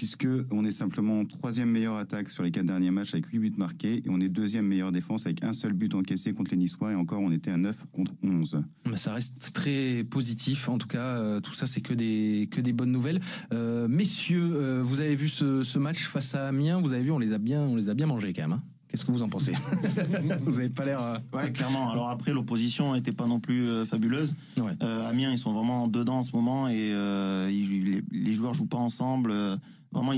Puisque on est simplement troisième meilleure attaque sur les quatre derniers matchs avec 8 buts marqués et on est deuxième meilleure défense avec un seul but encaissé contre les Niçois et encore on était à 9 contre 11. Mais ça reste très positif. En tout cas, euh, tout ça, c'est que des, que des bonnes nouvelles. Euh, messieurs, euh, vous avez vu ce, ce match face à Amiens? Vous avez vu, on les a bien, on les a bien mangés quand même. hein. Qu'est-ce que vous en pensez? Vous avez pas l'air. euh, Ouais, clairement. Alors après, l'opposition n'était pas non plus euh, fabuleuse. Ouais. Euh, Amiens, ils sont vraiment dedans en ce moment et euh, ils- les, les joueurs jouent pas ensemble. Vraiment,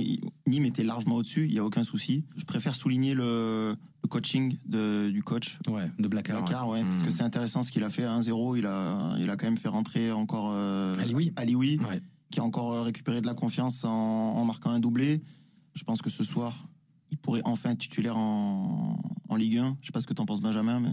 Nîmes était largement au-dessus, il y a aucun souci. Je préfère souligner le, le coaching de, du coach. Ouais, de. Blacard, ouais, parce que c'est intéressant ce qu'il a fait à 1-0. Il a, il a quand même fait rentrer encore euh, Alioui. Alioui, Ouais. qui a encore euh, récupéré de la confiance en, en marquant un doublé. Je pense que ce soir, il pourrait enfin être titulaire en, en Ligue 1. Je sais pas ce que t'en penses, Benjamin, mais.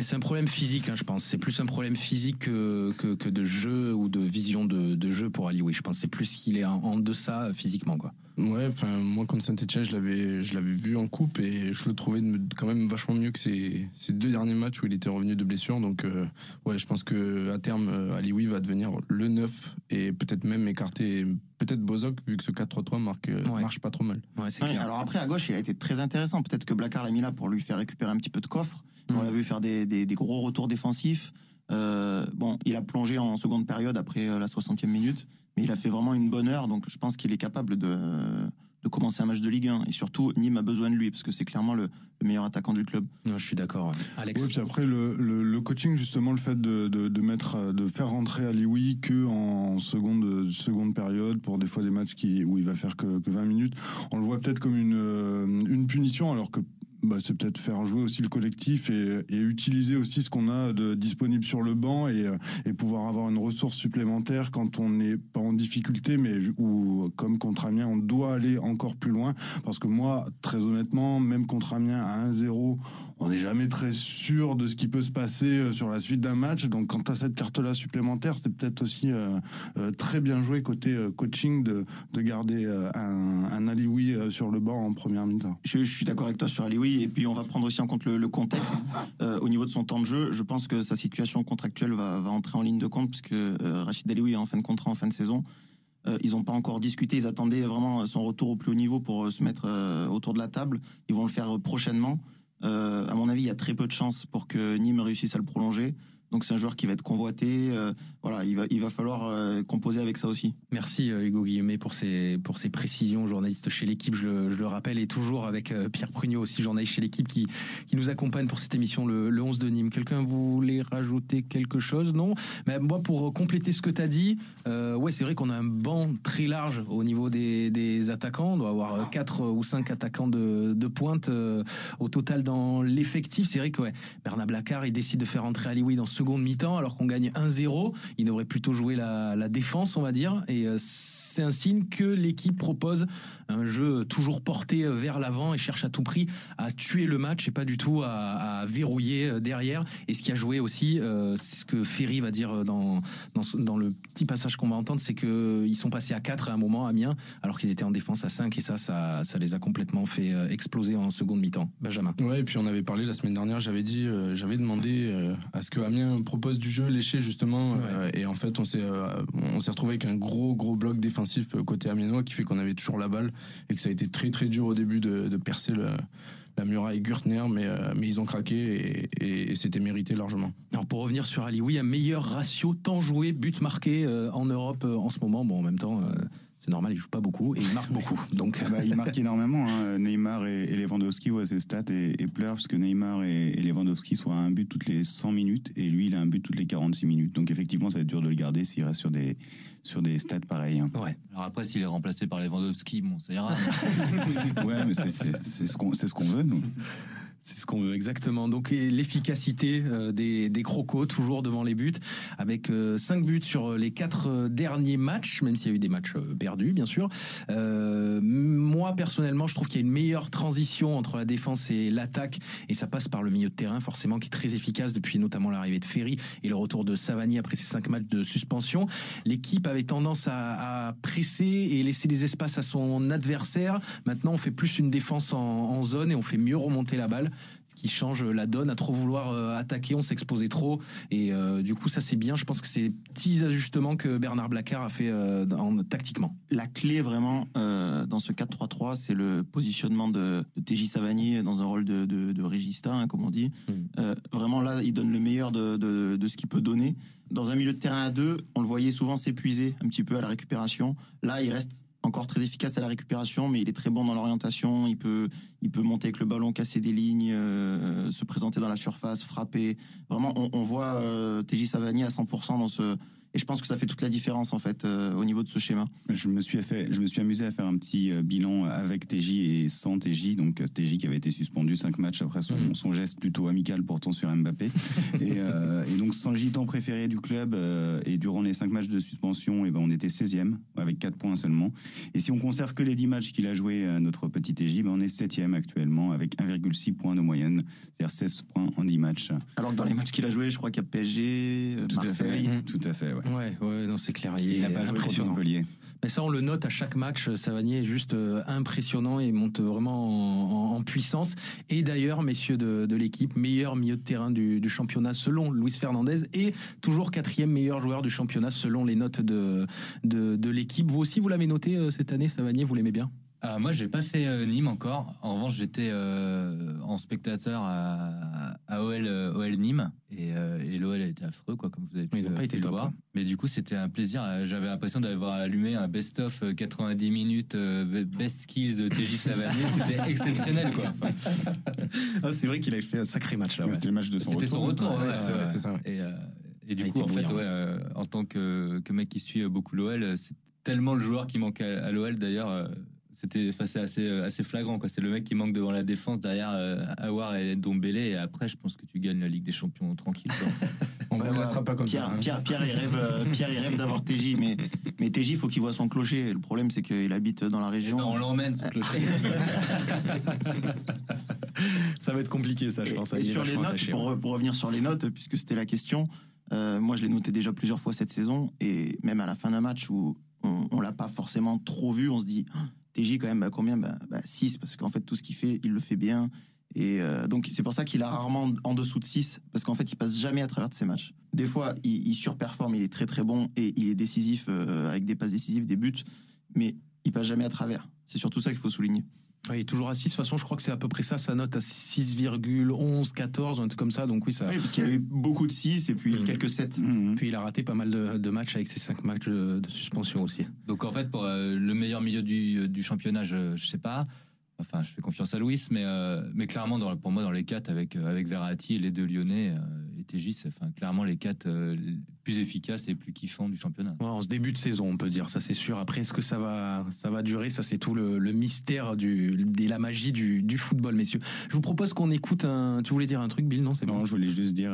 C'est un problème physique, hein, je pense. C'est plus un problème physique que, que, que de jeu ou de vision de, de jeu pour Alioui. Je pense que c'est plus qu'il est en, en deçà euh, physiquement, quoi. Ouais, enfin moi contre Saint-Etienne, je l'avais, je l'avais vu en coupe et je le trouvais quand même vachement mieux que ces, ces deux derniers matchs où il était revenu de blessure. Donc euh, ouais, je pense que à terme, euh, Alioui va devenir le 9 et peut-être même écarter peut-être Bozok vu que ce 4-3-3 marque, marche pas trop mal. Ouais, Ouais, alors après, à gauche, il a été très intéressant. Peut-être que Blacard l'a mis là pour lui faire récupérer un petit peu de coffre. Mm. On l'a vu faire des, des- des gros retours défensifs. Euh, bon, il a plongé en seconde période après euh, la 60e minute, mais il a fait vraiment une bonne heure. Donc je pense qu'il est capable de, de commencer un match de Ligue 1. Et surtout, Nîmes a besoin de lui parce que c'est clairement le, le meilleur attaquant du club. Non, je suis d'accord. Alex. Oui, puis après le, le, le coaching justement le fait de, de, de mettre de faire rentrer Alioui que en seconde seconde période pour des fois des matchs qui où il va faire que, que 20 minutes on le voit peut-être comme une euh, une punition alors que bah, c'est peut-être faire jouer aussi le collectif et, utiliser aussi ce qu'on a de disponible sur le banc et, euh, et pouvoir avoir une ressource supplémentaire quand on n'est pas en difficulté, mais ou comme contre Amiens, on doit aller encore plus loin. Parce que moi, très honnêtement, même contre Amiens à 1-0, on n'est jamais très sûr de ce qui peut se passer euh, sur la suite d'un match. Donc quand tu as cette carte-là supplémentaire, c'est peut-être aussi euh, euh, très bien joué côté coaching de, de garder un, un Alioui sur le banc en première mi-temps. Je, suis d'accord avec toi sur Alioui, et puis on va prendre aussi en compte le, contexte. Au niveau de son temps de jeu, je pense que sa situation contractuelle va, va entrer en ligne de compte, puisque Rachid Alioui est en fin de contrat, en fin de saison. Ils n'ont pas encore discuté, ils attendaient vraiment son retour au plus haut niveau pour se mettre autour de la table. Ils vont le faire prochainement. Euh, à mon avis, il y a très peu de chances pour que Nîmes réussisse à le prolonger. Donc c'est un joueur qui va être convoité. euh, voilà, il va, il va falloir euh, composer avec ça aussi. Merci euh, Hugo Guillemet pour ces, pour ces précisions, journaliste chez l'équipe, je je le rappelle, et toujours avec Pierre Prugnot aussi, journaliste chez l'équipe, qui, qui nous accompagne pour cette émission, le, le 11 de Nîmes. Quelqu'un voulait rajouter quelque chose? Non? Mais moi, pour compléter ce que tu as dit, ouais, c'est vrai qu'on a un banc très large au niveau des, des attaquants. On doit avoir 4 ou 5 attaquants de, de pointe au total dans l'effectif. C'est vrai que ouais, Bernard Blacard, il décide de faire entrer Alioui dans seconde mi-temps alors qu'on gagne 1-0. Il devrait plutôt jouer la, défense, on va dire. Et euh, c'est un signe que l'équipe propose un jeu toujours porté vers l'avant et cherche à tout prix à tuer le match et pas du tout à, à verrouiller euh, derrière. Et ce qui a joué aussi, euh, c'est ce que Ferry va dire dans, dans, le petit passage qu'on va entendre, c'est qu'ils sont passés à 4 à un moment, Amiens, alors qu'ils étaient en défense à 5 et ça, ça, les a complètement fait exploser en seconde mi-temps. Benjamin. Ouais, et puis on avait parlé la semaine dernière, j'avais dit, j'avais demandé à ce que Amiens propose du jeu léché justement, euh, et en fait on s'est, euh, on s'est retrouvé avec un gros gros bloc défensif euh, côté amiénois qui fait qu'on avait toujours la balle et que ça a été très très dur au début de, de percer le, la muraille Gürtner, mais euh, mais ils ont craqué et, et- et c'était mérité largement. Alors pour revenir sur Ali, oui, un meilleur ratio temps joué, but marqué euh, en Europe euh, en ce moment. Bon, en même temps, c'est normal, il joue pas beaucoup et il marque beaucoup. Donc, Ah bah, il marque énormément. hein. Neymar et, et Lewandowski voient ses stats et, et pleurent parce que Neymar et, et Lewandowski sont à un but toutes les 100 minutes et lui, il a un but toutes les 46 minutes. Donc effectivement, ça va être dur de le garder s'il reste sur des, sur des stats pareils. hein. Ouais. Alors après, s'il est remplacé par Lewandowski, bon, ça ira. ouais, mais c'est- c'est c'est ce qu'on c'est ce qu'on veut, nous. C'est ce qu'on veut exactement. Donc l'efficacité euh, des, des crocos toujours devant les buts, avec 5 buts sur les 4 derniers matchs, même s'il y a eu des matchs euh, perdus bien sûr. Euh, moi personnellement, je trouve qu'il y a une meilleure transition entre la défense et l'attaque, et ça passe par le milieu de terrain forcément qui est très efficace depuis notamment l'arrivée de Ferry et le retour de Savani après ces 5 matchs de suspension. L'équipe avait tendance à, presser et laisser des espaces à son adversaire. Maintenant, on fait plus une défense en, en zone et on fait mieux remonter la balle ce qui change la donne à trop vouloir euh, attaquer, on s'exposait trop et euh, du coup ça c'est bien, je pense que c'est petits ajustements que Bernard Blacard a fait euh, en- tactiquement. La clé vraiment euh, dans ce 4-3-3, c'est le positionnement de, de TJ Savani dans un rôle de, de, de régista, hein, comme on dit. Euh, vraiment là, il donne le meilleur de, de, de ce qu'il peut donner. Dans un milieu de terrain à deux, on le voyait souvent s'épuiser un petit peu à la récupération. Là, il reste encore très efficace à la récupération, mais il est très bon dans l'orientation. Il peut, il peut monter avec le ballon, casser des lignes, euh, se présenter dans la surface, frapper. Vraiment, on, voit euh, TJ Savani à 100% dans ce. Et je pense que ça fait toute la différence en fait euh, au niveau de ce schéma. Je me suis fait, je me suis amusé à faire un petit euh, bilan avec TJ et sans TJ. Donc euh, TJ qui avait été suspendu 5 matchs après son, Mhm. son geste plutôt amical pourtant sur Mbappé. et, euh, et donc sans gitan préféré du club euh, et durant les 5 matchs de suspension, et ben on était 16e avec 4 points seulement. Et si on conserve que les 10 matchs qu'il a joué notre petit TJ, ben on est 7e actuellement avec 1,6 points de moyenne, c'est-à-dire 16 points en 10 matchs. Alors que dans les matchs qu'il a joué, je crois qu'il y a PSG, Tout à Marseille. fait, tout à fait, ouais. Ouais, ouais, non, c'est clair. Et il a pas joué contre impressionnant. Montpellier. Mais ça, on le note à chaque match. Savanier est juste euh, impressionnant et monte vraiment en, en- en puissance. Et d'ailleurs, messieurs de, de l'équipe, meilleur milieu de terrain du, du championnat selon Luis Fernandez et toujours quatrième meilleur joueur du championnat selon les notes de, de, de l'équipe. Vous aussi, vous l'avez noté euh, cette année, Savanier, vous l'aimez bien? Ah, moi, j'ai pas fait euh, Nîmes encore. En revanche, j'étais euh, en spectateur à, à OL, euh, OL Nîmes et, euh, et l'OL a été affreux, quoi, comme vous avez pu, Ils ont pas été pu le top, voir. hein. Mais du coup, c'était un plaisir. J'avais l'impression d'avoir allumé un best-of euh, 90 minutes, euh, best skills de TJ Savanier. C'était exceptionnel, quoi. Enfin, Ah, C'est vrai qu'il avait fait un sacré match là. ouais. C'était le match de son C'était retour. son retour, ouais, Ouais, ouais, c'est ça, ouais. Et, euh, et du Il a coup, en fait, bouillant. euh, en tant que, que mec qui suit beaucoup l'OL, c'est tellement le joueur qui manque à, à l'OL d'ailleurs. C'était enfin, c'est assez, euh, assez flagrant. quoi. C'est le mec qui manque devant la défense derrière euh, Aouar et Dombele. Et après, je pense que tu gagnes la Ligue des Champions tranquille. On ne laissera pas comme Pierre, ça. hein. Pierre, Pierre, il rêve, euh, Pierre, il rêve d'avoir TJ, mais, mais TJ, il faut qu'il voit son clocher. Le problème, c'est qu'il habite dans la région. Ben, on l'emmène, ce clocher. Ça va être compliqué, ça, je pense. Et sur les notes, attaché. pour, pour revenir sur les notes, puisque c'était la question, euh, moi je l'ai noté déjà plusieurs fois cette saison, et même à la fin d'un match où on, on l'a pas forcément trop vu, on se dit, TJ quand même, bah, combien? Bah, 6, parce qu'en fait tout ce qu'il fait, il le fait bien. Et euh, donc c'est pour ça qu'il a rarement en dessous de 6, parce qu'en fait il passe jamais à travers de ses matchs. Des fois il, il surperforme, il est très très bon, et il est décisif euh, avec des passes décisives, des buts, mais il passe jamais à travers. C'est surtout ça qu'il faut souligner. Ouais, il est toujours à 6. De toute façon, je crois que c'est à peu près ça, sa note à 6,11, 14, un truc comme ça. Donc oui, ça. Oui, parce qu'il y a eu beaucoup de 6 et puis Mhm. quelques 7. Puis il a raté pas mal de, de matchs avec ses 5 matchs de, de suspension aussi. Donc en fait, pour euh, le meilleur milieu du, du championnat, je, je sais pas. Enfin, je fais confiance à Louis, mais, euh, mais clairement, dans, pour moi, dans les quatre, avec, euh, avec Verratti et les deux Lyonnais euh, et TJ, c'est enfin, clairement les quatre euh, les plus efficaces et plus kiffants du championnat. Ouais, en ce début de saison, on peut dire, ça c'est sûr. Après, est-ce que ça va, ça va durer? Ça, c'est tout le, le mystère du, et la magie du, du football, messieurs. Je vous propose qu'on écoute un. Tu voulais dire un truc, Bill? Non, c'est Non, bon. je voulais juste dire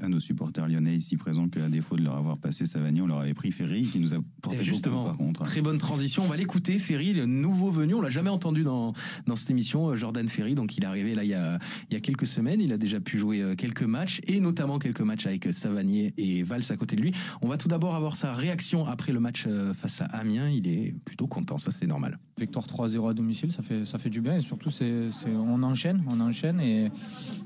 à, nos supporters lyonnais ici présents qu'à défaut de leur avoir passé Savani, on leur avait pris Ferry qui nous a porté Et beaucoup justement, par contre. très bonne transition. On va l'écouter, Ferry, le nouveau venu. On l'a jamais entendu dans, dans cette émission, euh, Jordan Ferry. Donc, il est arrivé là il y a, il y a quelques semaines. Il a déjà pu jouer euh, quelques matchs et notamment quelques matchs avec euh, Savanier et Valls à côté de lui. On va tout d'abord avoir sa réaction après le match face à Amiens. Il est plutôt content, ça c'est normal. Victoire 3-0 à domicile, ça fait, ça fait du bien et surtout c'est, c'est- on enchaîne, on enchaîne et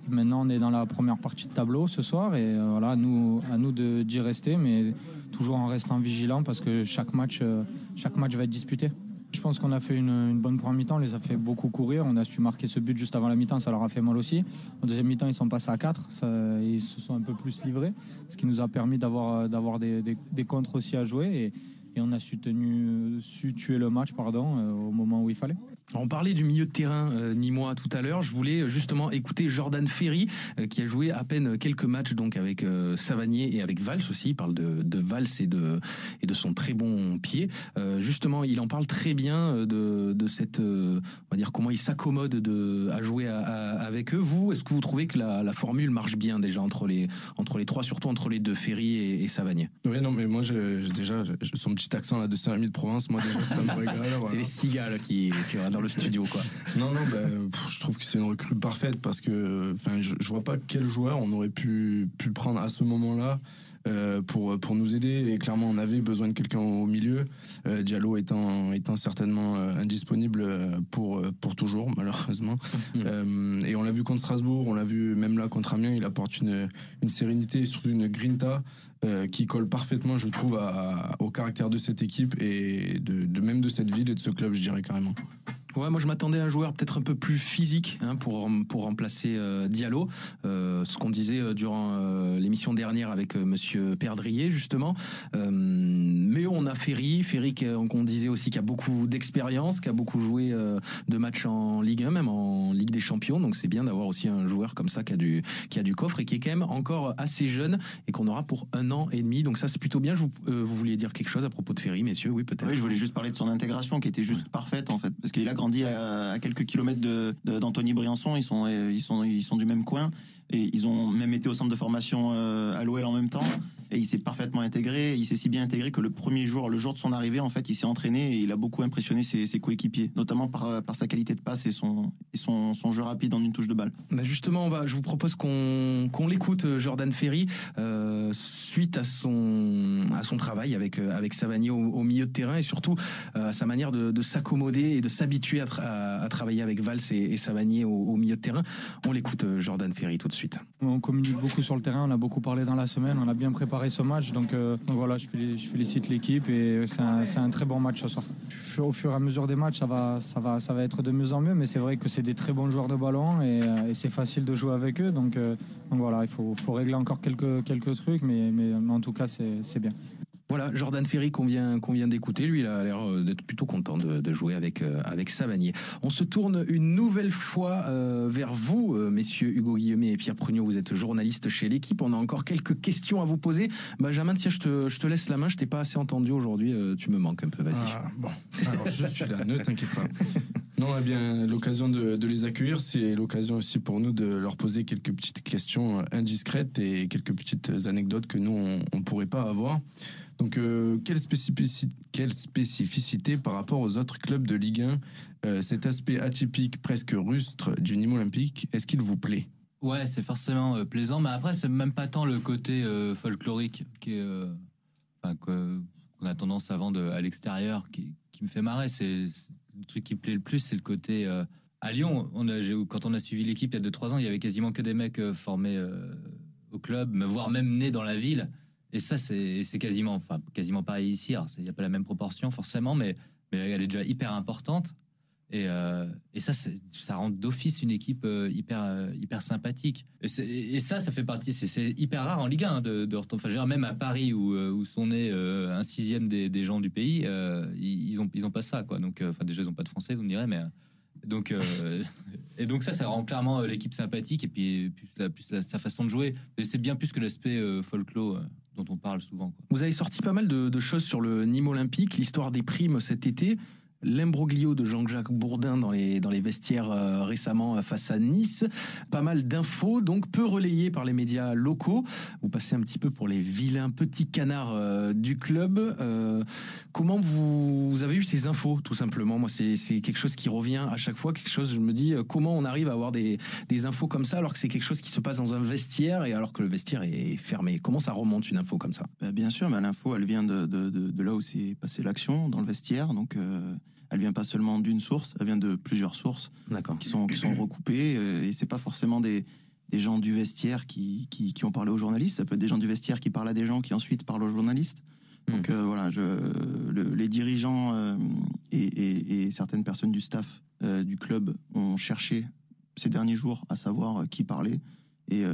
maintenant on est dans la première partie de tableau ce soir et euh, voilà, nous, à nous d'y rester mais toujours en restant vigilant parce que chaque match, euh, chaque match va être disputé. Je pense qu'on a fait une, bonne première mi-temps, on les a fait beaucoup courir, on a su marquer ce but juste avant la mi-temps, ça leur a fait mal aussi. En deuxième mi-temps, ils sont passés à 4, ça- ils se sont un peu plus livrés, ce qui nous a permis d'avoir, d'avoir des, des, des contres aussi à jouer et, et on a su, tenu, su tuer le match pardon, euh, au moment où il fallait. On parlait du milieu de terrain euh, nîmois tout à l'heure. Je voulais euh, justement écouter Jordan Ferry, euh, qui a joué à peine quelques matchs donc avec euh, Savanier et avec Valls aussi. Il parle de, de Valls et de, et de son très bon pied. Euh, justement, il en parle très bien de, de cette, on va dire comment il s'accommode de à jouer à- à- avec eux. Vous, est-ce que vous trouvez que la, la formule marche bien déjà entre les entre les trois, surtout entre les deux Ferry et, et Savanier? Oui, non, mais moi, déjà son petit accent là de Saint-Rémy de Provence, moi déjà, ça me régale. C'est voilà. les cigales qui, tu vois, dans le studio quoi. Non, non, bah, je trouve que c'est une recrue parfaite parce que je, je vois pas quel joueur on aurait pu, pu prendre à ce moment-là. euh, pour, pour nous aider. Et clairement on avait besoin de quelqu'un au milieu. Euh, Diallo étant, étant certainement euh, indisponible pour, pour toujours malheureusement. Euh, et on l'a vu contre Strasbourg on l'a vu même là contre Amiens il apporte une, une sérénité et surtout une grinta qui colle parfaitement je trouve à- au caractère de cette équipe et de, de même de cette ville et de ce club je dirais carrément Ouais, moi je m'attendais à un joueur peut-être un peu plus physique hein, pour pour remplacer euh, Diallo. Euh, ce qu'on disait euh, durant euh, l'émission dernière avec Monsieur Perdrier justement. Mais on a Ferry, Ferry qu'on disait aussi qui a beaucoup d'expérience, qui a beaucoup joué de matchs en Ligue 1, même en Ligue des Champions. Donc c'est bien d'avoir aussi un joueur comme ça qui a du qui a du coffre et qui est quand même encore assez jeune et qu'on aura pour un an et demi. Donc ça c'est plutôt bien. Je vous, vous vouliez dire quelque chose à propos de Ferry, messieurs? Oui, peut-être. Oui, je voulais juste parler de son intégration qui était juste parfaite en fait, parce qu'il a grandi à, à quelques kilomètres de- de- d'Anthony Briançon. Ils sont, euh, ils sont, ils sont du même coin et ils ont même été au centre de formation euh, à l'OL en même temps. Et il s'est parfaitement intégré. Il s'est si bien intégré que le premier jour, le jour de son arrivée, en fait, il s'est entraîné et il a beaucoup impressionné ses, ses coéquipiers, notamment par, par sa qualité de passe et son, et son, son jeu rapide en une touche de balle. Bah justement, on va, je vous propose qu'on l'écoute, euh, Jordan Ferry, euh, suite à son, à son travail avec, euh, avec Savanier au, au milieu de terrain et surtout euh, à sa manière de, de s'accommoder et de s'habituer à, tra- à- à travailler avec Valls et, et Savanier au, au milieu de terrain. On l'écoute, Jordan Ferry, tout de suite. On communique beaucoup sur le terrain, on a beaucoup parlé dans la semaine, on a bien préparé ce match. Donc, euh, donc voilà, je, féli- je félicite l'équipe et c'est un, très bon match ce soir. Au fur et à mesure des matchs, ça va, ça va, ça va être de mieux en mieux, mais c'est vrai que c'est des très bons joueurs de ballon et, euh, c'est facile de jouer avec eux. Donc, euh, voilà, il faut, régler encore quelques, quelques trucs, mais, en tout cas, c'est bien. Voilà, Jordan Ferry qu'on vient, qu'on vient d'écouter, lui, il a l'air euh, d'être plutôt content de, de jouer avec, euh, avec Savanier. On se tourne une nouvelle fois euh, vers vous, euh, messieurs Hugo Guillemet et Pierre Prugnot, vous êtes journalistes chez l'équipe. On a encore quelques questions à vous poser. Benjamin, tiens, je te, je te laisse la main, je t'ai pas assez entendu aujourd'hui, tu me manques un peu, vas-y. Ah, bon, alors je suis là, ne t'inquiète pas. Non, eh bien, l'occasion de, les accueillir, c'est l'occasion aussi pour nous de leur poser quelques petites questions indiscrètes et quelques petites anecdotes que nous, on ne pourrait pas avoir. Donc, euh, quelle, spécificité, par rapport aux autres clubs de Ligue 1, euh, cet aspect atypique, presque rustre du Nîmes Olympique, est-ce qu'il vous plaît? Ouais, c'est forcément euh, plaisant, mais après, c'est même pas tant le côté euh, folklorique qui est, euh, enfin, qu'on a tendance à vendre à l'extérieur qui, me fait marrer. Le truc qui me plaît le plus, c'est le côté. euh, à Lyon, on a, quand on a suivi l'équipe il y a 2-3 ans, il y avait quasiment que des mecs euh, formés euh, au club, voire même nés dans la ville. Et ça, c'est quasiment, quasiment pareil ici. Il n'y a pas la même proportion forcément, mais, mais elle est déjà hyper importante. Et, euh, et ça, ça rend d'office une équipe euh, hyper, euh, hyper sympathique. Et, ça, ça fait partie. C'est hyper rare en Ligue 1 hein, de, de Enfin, même à Paris où, où sont nés un sixième des, des gens du pays, ils, ils ont, ils ont pas ça, quoi. Donc, enfin, déjà, ils ont pas de français, vous me direz, mais donc et donc ça, ça rend clairement l'équipe sympathique et puis plus, la- plus la- sa façon de jouer. C'est bien plus que l'aspect folklore dont on parle souvent. Vous avez sorti pas mal de choses sur le Nîmes Olympique, l'histoire des primes cet été, l'imbroglio de Jean-Jacques Bourdin dans les, dans les vestiaires euh, récemment euh, face à Nice, pas mal d'infos, donc peu relayées par les médias locaux. Vous passez un petit peu pour les vilains petits canards euh, du club. Comment vous, avez eu ces infos, tout simplement? Moi, c'est quelque chose qui revient à chaque fois, quelque chose, je me dis, comment on arrive à avoir des, des infos comme ça alors que c'est quelque chose qui se passe dans un vestiaire et alors que le vestiaire est fermé Comment ça remonte une info comme ça? Bah, bien sûr, mais l'info, elle vient de, de, de- de là où s'est passée l'action, dans le vestiaire. Donc, elle vient pas seulement d'une source, elle vient de plusieurs sources qui sont, qui sont recoupées. euh, et c'est pas forcément des, des gens du vestiaire qui, qui, qui ont parlé aux journalistes. Ça peut être des gens du vestiaire qui parlent à des gens qui ensuite parlent aux journalistes. Donc euh, voilà, je, le- les dirigeants euh, et, et- et certaines personnes du staff euh, du club ont cherché ces derniers jours à savoir qui parlait. Et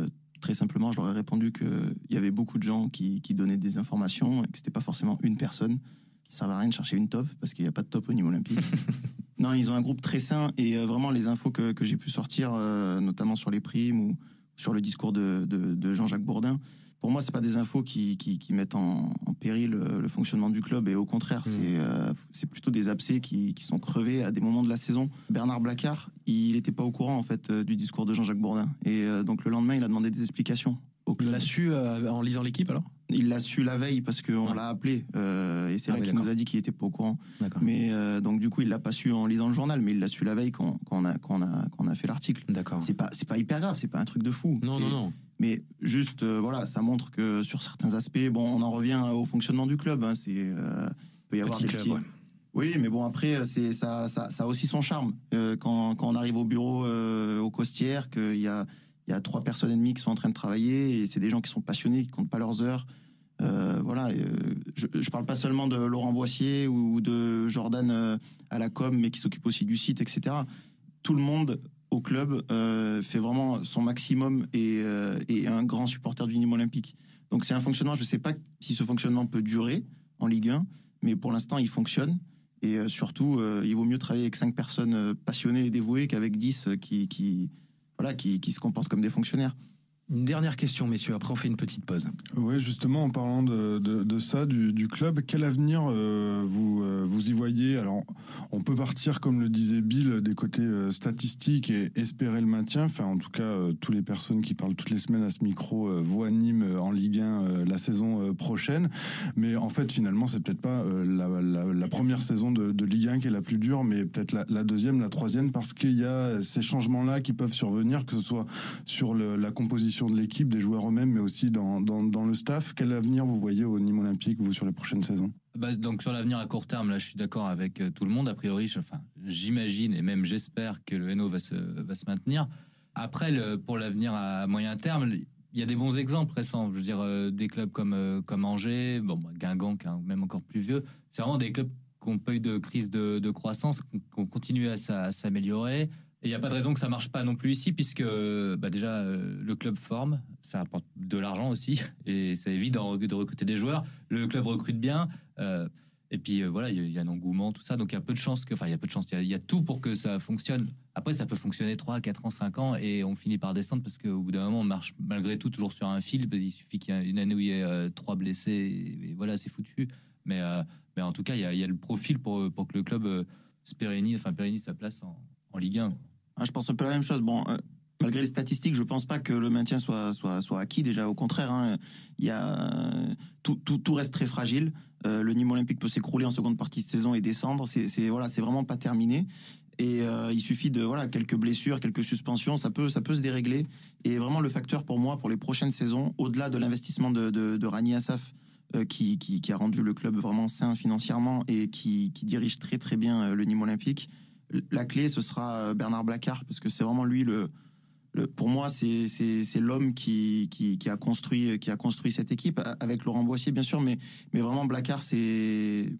très simplement, je leur ai répondu qu'il y avait beaucoup de gens qui, qui donnaient des informations et que c'était pas forcément une personne. Ça servait à rien de chercher une top parce qu'il n'y a pas de top au niveau olympique. non, ils ont un groupe très sain et euh, vraiment les infos que, que j'ai pu sortir, euh, notamment sur les primes ou sur le discours de, de- de Jean-Jacques Bourdin, pour moi, c'est pas des infos qui, qui, qui mettent en, en péril euh, le fonctionnement du club et au contraire, c'est euh, c'est plutôt des abcès qui, qui sont crevés à des moments de la saison. Bernard Blacard, il n'était pas au courant en fait du discours de Jean-Jacques Bourdin et donc le lendemain, il a demandé des explications. Il l'a su en lisant l'équipe alors? Il l'a su la veille parce qu'on l'a appelé euh, et c'est Ah là oui, qu'il nous a dit qu'il était pas au courant. Mais euh, donc du coup, il l'a pas su en lisant le journal, mais il l'a su la veille quand, quand on a quand on a quand on a fait l'article. D'accord. C'est pas c'est pas hyper grave, c'est pas un truc de fou. Non, non, non. Mais juste euh, voilà, ça montre que sur certains aspects, bon, on en revient au fonctionnement du club. Hein, c'est il peut y avoir Petit des club, petits- ouais. Oui, mais bon après, c'est ça, ça, ça a aussi son charme quand, quand on arrive au bureau au Costières, qu'il y a il y a trois personnes et demie qui sont en train de travailler et c'est des gens qui sont passionnés, qui comptent pas leurs heures. Euh, voilà, euh, je, je parle pas seulement de Laurent Boissier ou de Jordan euh, à la com, mais qui s'occupe aussi du site, etc. Tout le monde au club fait vraiment son maximum et, euh, et est un grand supporter du Nîmes Olympique. Donc c'est un fonctionnement, je sais pas si ce fonctionnement peut durer en Ligue 1, mais pour l'instant il fonctionne. Et surtout, il vaut mieux travailler avec cinq personnes passionnées et dévouées qu'avec 10 euh, qui, qui, voilà, qui, qui se comportent comme des fonctionnaires. Une dernière question, messieurs. Après, on fait une petite pause. Oui, justement, en parlant de, ça, du, club, quel avenir euh, vous, euh, vous y voyez? Alors, on peut partir, comme le disait Bill, des côtés euh, statistiques et espérer le maintien. Enfin, en tout cas, toutes les personnes qui parlent toutes les semaines à ce micro voient Nîmes en Ligue 1 euh, la saison prochaine. Mais en fait, finalement, c'est peut-être pas la, première saison de, Ligue 1 qui est la plus dure, mais peut-être la, deuxième, la troisième, parce qu'il y a ces changements-là qui peuvent survenir, que ce soit sur la composition de l'équipe, des joueurs eux-mêmes, mais aussi dans, dans, le staff. Quel avenir vous voyez au Nîmes Olympique, vous, sur les prochaines saisons Bah, donc sur l'avenir à court terme, là, je suis d'accord avec euh, tout le monde. A priori, j'imagine et même j'espère que le Hainaut va se, va se maintenir. Après, pour l'avenir à moyen terme, il y a des bons exemples récents. Je veux dire, euh, des clubs comme, euh, comme Angers, bon, bah, Guingamp, même encore plus vieux. C'est vraiment des clubs pas eu de crise de, de croissance, qui ont continué à, à s'améliorer. Il n'y a pas de raison que ça marche pas non plus ici, puisque bah déjà euh, le club forme, ça apporte de l'argent aussi, et ça évite de, recruter des joueurs. Le club recrute bien, euh, et puis euh, voilà, il y, a- il un engouement, tout ça. Donc il y a peu de chances que, enfin il y a peu de chances, il y a- il tout pour que ça fonctionne. Après, ça peut fonctionner 3, 4 ans, 5 ans, et on finit par descendre parce qu'au bout d'un moment, on marche malgré tout toujours sur un fil. parce qu'il suffit qu'il y ait une année où il y ait euh, trois blessés, et, voilà, c'est foutu. Mais, en tout cas, il y a, il le profil pour, que le club se pérennise, enfin pérennise sa place en Ligue 1. Ah, je pense un peu la même chose. Bon, euh, malgré les statistiques, je pense pas que le maintien soit, soit, soit acquis. Déjà, au contraire, hein, il y a, tout, tout, tout reste très fragile. Euh, le Nîmes Olympique peut s'écrouler en seconde partie de saison et descendre. C'est c'est- voilà, c'est vraiment pas terminé. Et euh, il suffit de voilà quelques blessures, quelques suspensions, ça peut ça peut se dérégler. Et vraiment le facteur pour moi pour les prochaines saisons, au-delà de l'investissement de, de, de Rani Assaf, qui, qui, qui a rendu le club vraiment sain financièrement et qui, qui dirige très très bien le Nîmes Olympique. La clé, ce sera euh, Bernard Blacard, parce que c'est vraiment lui le, pour moi, c'est l'homme qui, qui a construit qui a construit cette équipe avec Laurent Boissier bien sûr, mais mais vraiment Blacard c'est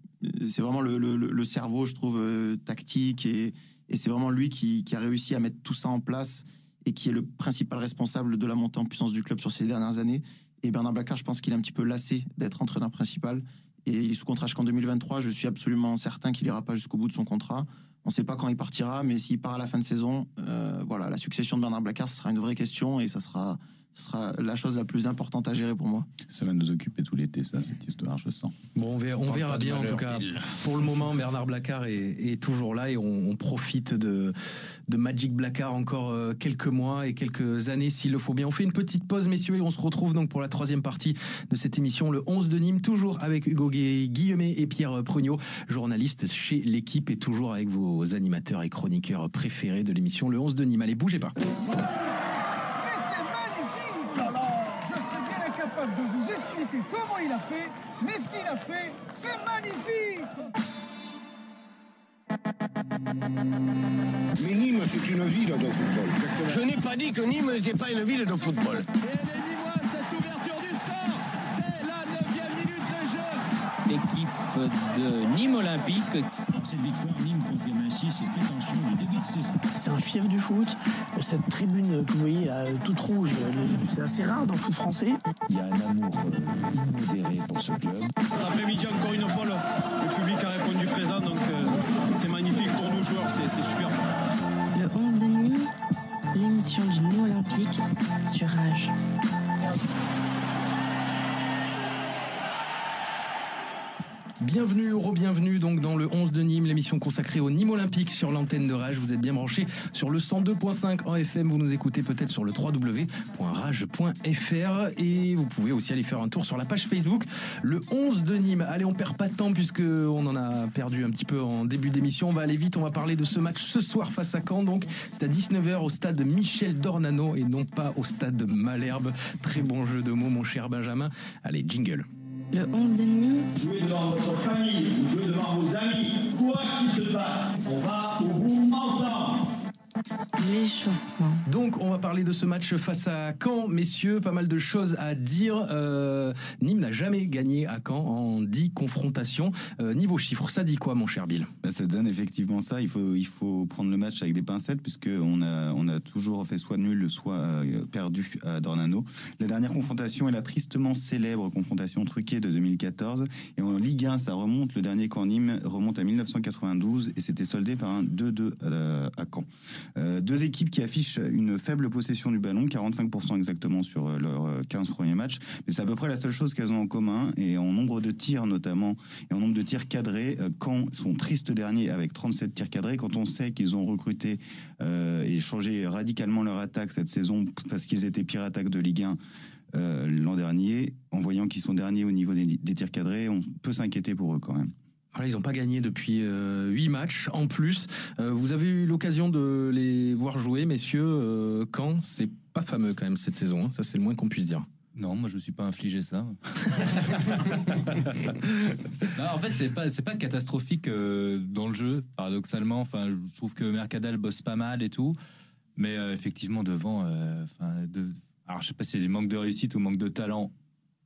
c'est vraiment le, le, cerveau je trouve euh, tactique et et c'est vraiment lui qui qui a réussi à mettre tout ça en place et qui est le principal responsable de la montée en puissance du club sur ces dernières années. Et Bernard Blacard, je pense qu'il est un petit peu lassé d'être entraîneur principal et il est sous contrat jusqu'en 2023. Je suis absolument certain qu'il ira pas jusqu'au bout de son contrat. On ne sait pas quand il partira, mais s'il part à la fin de saison, euh, voilà, la succession de Bernard Blacard, sera une vraie question et ça sera, ce sera la chose la plus importante à gérer pour moi. Ça va nous occuper tout l'été, ça, cette histoire, je sens. Bon, on verra, on bien en tout cas. Pour le moment, Bernard Blacard est, est toujours là et on, on profite de, de Magic Blacard encore euh, quelques mois et quelques années s'il le faut bien. On fait une petite pause, messieurs, et on se retrouve donc pour la troisième partie de cette émission, le 11 de Nîmes, toujours avec Hugo Gu- Guillemet et Pierre Prugno, journalistes chez l'équipe et toujours avec vos animateurs et chroniqueurs préférés de l'émission, le 11 de Nîmes. Allez, bougez pas. Mais c'est magnifique Oh là là Je serais bien incapable de comment il a fait, mais ce qu'il a fait, c'est magnifique Mais Nîmes, c'est une ville de football. Je n'ai pas dit que Nîmes n'était pas une ville de football. Cette ouverture du score dès la 9 minute de jeu de Nîmes Olympique. Cette victoire, Nîmes confirme ainsi ses prétentions du début de saison. C'est un fief du foot. Cette tribune que vous voyez là, toute rouge, c'est assez rare dans le foot français. Il y a un amour euh, modéré pour ce club. Cet après-midi, encore une fois, le, le public a répondu présent, donc euh, c'est magnifique pour nous joueurs, c'est c'est super. Le 11 de Nîmes, l'émission du Nîmes Olympique sur Rage. Bienvenue, re-bienvenue donc dans le 11 de Nîmes, l'émission consacrée au Nîmes Olympique sur l'antenne de Rage. Vous êtes bien branchés sur le 102.5 en FM. Vous nous écoutez peut-être sur le www.rage.fr et vous pouvez aussi aller faire un tour sur la page Facebook le 11 de Nîmes. Allez, on perd pas de temps puisque on en a perdu un petit peu en début d'émission. On va aller vite. On va parler de ce match ce soir face à Caen. Donc, c'est à 19h au stade Michel Dornano et non pas au stade Malherbe. Très bon jeu de mots, mon cher Benjamin. Allez, jingle. Le 11 de Nîmes, Jouez devant votre famille, jouez devant vos amis, quoi qu'il se passe, on va au bout ensemble l'échauffement. Donc, on va parler de ce match face à Caen, messieurs. Pas mal de choses à dire. Euh, Nîmes n'a jamais gagné à Caen en 10 confrontations. Euh, niveau chiffres, ça dit quoi, mon cher Bill? Bah, ça donne effectivement ça. Il faut, il faut prendre le match avec des pincettes, puisque on a, on a toujours fait soit nul, soit euh, perdu à Dornano. La dernière confrontation est la tristement célèbre confrontation truquée de 2014. Et en Ligue 1, ça remonte. Le dernier camp Nîmes remonte à 1992 et c'était soldé par un 2-2 à, à Caen. Euh, deux équipes qui affichent une faible possession du ballon, 45% exactement sur euh, leurs euh, 15 premiers matchs. Mais c'est à peu près la seule chose qu'elles ont en commun. Et en nombre de tirs notamment, et en nombre de tirs cadrés, euh, Caen sont tristes derniers avec 37 tirs cadrés. Quand on sait qu'ils ont recruté euh, et changé radicalement leur attaque cette saison parce qu'ils étaient pire attaque de Ligue 1 euh, l'an dernier, en voyant qu'ils sont derniers au niveau des, des tirs cadrés, on peut s'inquiéter pour eux quand même. Voilà, ils n'ont pas gagné depuis euh, 8 matchs en plus. Euh, vous avez eu l'occasion de les voir jouer, messieurs. Euh, Caen, c'est pas fameux quand même cette saison. hein. Ça, c'est le moins qu'on puisse dire. Non, moi je me suis pas infligé ça. Non, en fait, c'est pas c'est pas catastrophique euh, dans le jeu, paradoxalement. Enfin, je trouve que Mercadal bosse pas mal et tout, mais effectivement devant, enfin, de, alors je sais pas si c'est du manque de réussite ou manque de talent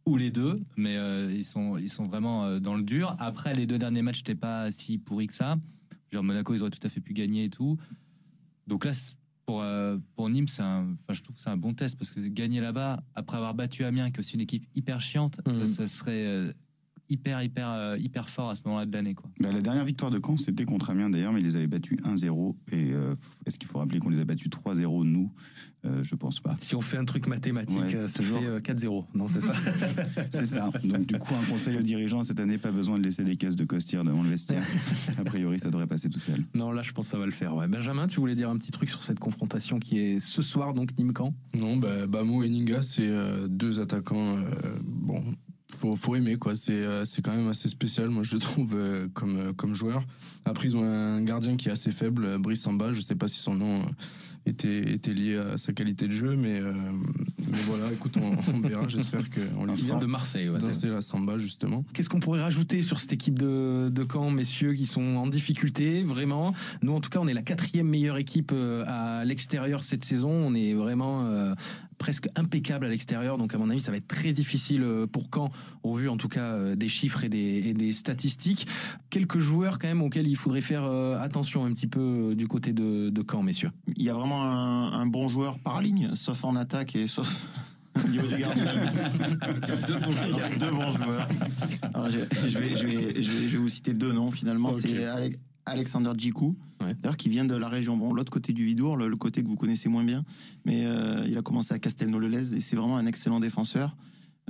ou les deux, mais euh, ils sont ils sont vraiment euh, dans le dur. Après, les deux derniers matchs n'étaient pas si pourris que ça. Genre Monaco, ils auraient tout à fait pu gagner et tout. donc là, pour, euh, pour Nîmes, c'est un, enfin, je trouve que c'est un bon test parce que gagner là-bas, après avoir battu Amiens, qui est aussi une équipe hyper chiante, Mhm. ça, ça serait hyper, hyper, euh, hyper fort à ce moment-là de l'année. quoi. Bah, la dernière victoire de Caen, c'était contre Amiens d'ailleurs, mais ils les avaient battus 1-0. Et euh, est-ce qu'il faut rappeler qu'on les a battus 3-0, nous? Euh, Je pense pas. Si on fait un truc mathématique, Ouais, euh, ça toujours. fait euh, 4-0. Non, c'est ça C'est ça. Donc, du coup, un conseil aux dirigeants cette année, pas besoin de laisser des caisses de costières devant le vestiaire. A priori, ça devrait passer tout seul. Non, là, je pense que ça va le faire. Ouais. Benjamin, tu voulais dire un petit truc sur cette confrontation qui est ce soir, donc Nîmes-Camp Non, bah, Bamo et Ninga, c'est euh, deux attaquants. euh, bon, faut, faut aimer, quoi. C'est euh, c'est quand même assez spécial, moi, je le trouve, euh, comme, euh, comme joueur. Après, ils ont un gardien qui est assez faible, euh, Brice Samba. Je sais pas si son nom euh, était, était lié à sa qualité de jeu, mais, euh, mais voilà, écoute, on, on verra. J'espère qu'on lui Il vient de Marseille, ouais. danser la Samba, justement. Qu'est-ce qu'on pourrait rajouter sur cette équipe de, de Caen, messieurs, qui sont en difficulté, vraiment? Nous, en tout cas, on est la quatrième meilleure équipe à l'extérieur cette saison. On est vraiment euh, presque impeccable à l'extérieur. Donc, à mon avis, ça va être très difficile euh, pour Caen, au vu en tout cas euh, des chiffres et des, et des statistiques. Quelques joueurs, quand même, auxquels il faudrait faire euh, attention un petit peu du côté de, de Caen, messieurs. Il y a vraiment un, un bon joueur par ligne, sauf en attaque et sauf au niveau du gardien de but. Il y a deux bons joueurs. Alors, je, je vais, je, vais, je, vais, je vais vous citer deux noms finalement. C'est Alexander Djikou, d'ailleurs qui vient de la région, bon, l'autre côté du Vidour, le, le côté que vous connaissez moins bien, mais euh, il a commencé à Castelnau-le-Lez et c'est vraiment un excellent défenseur.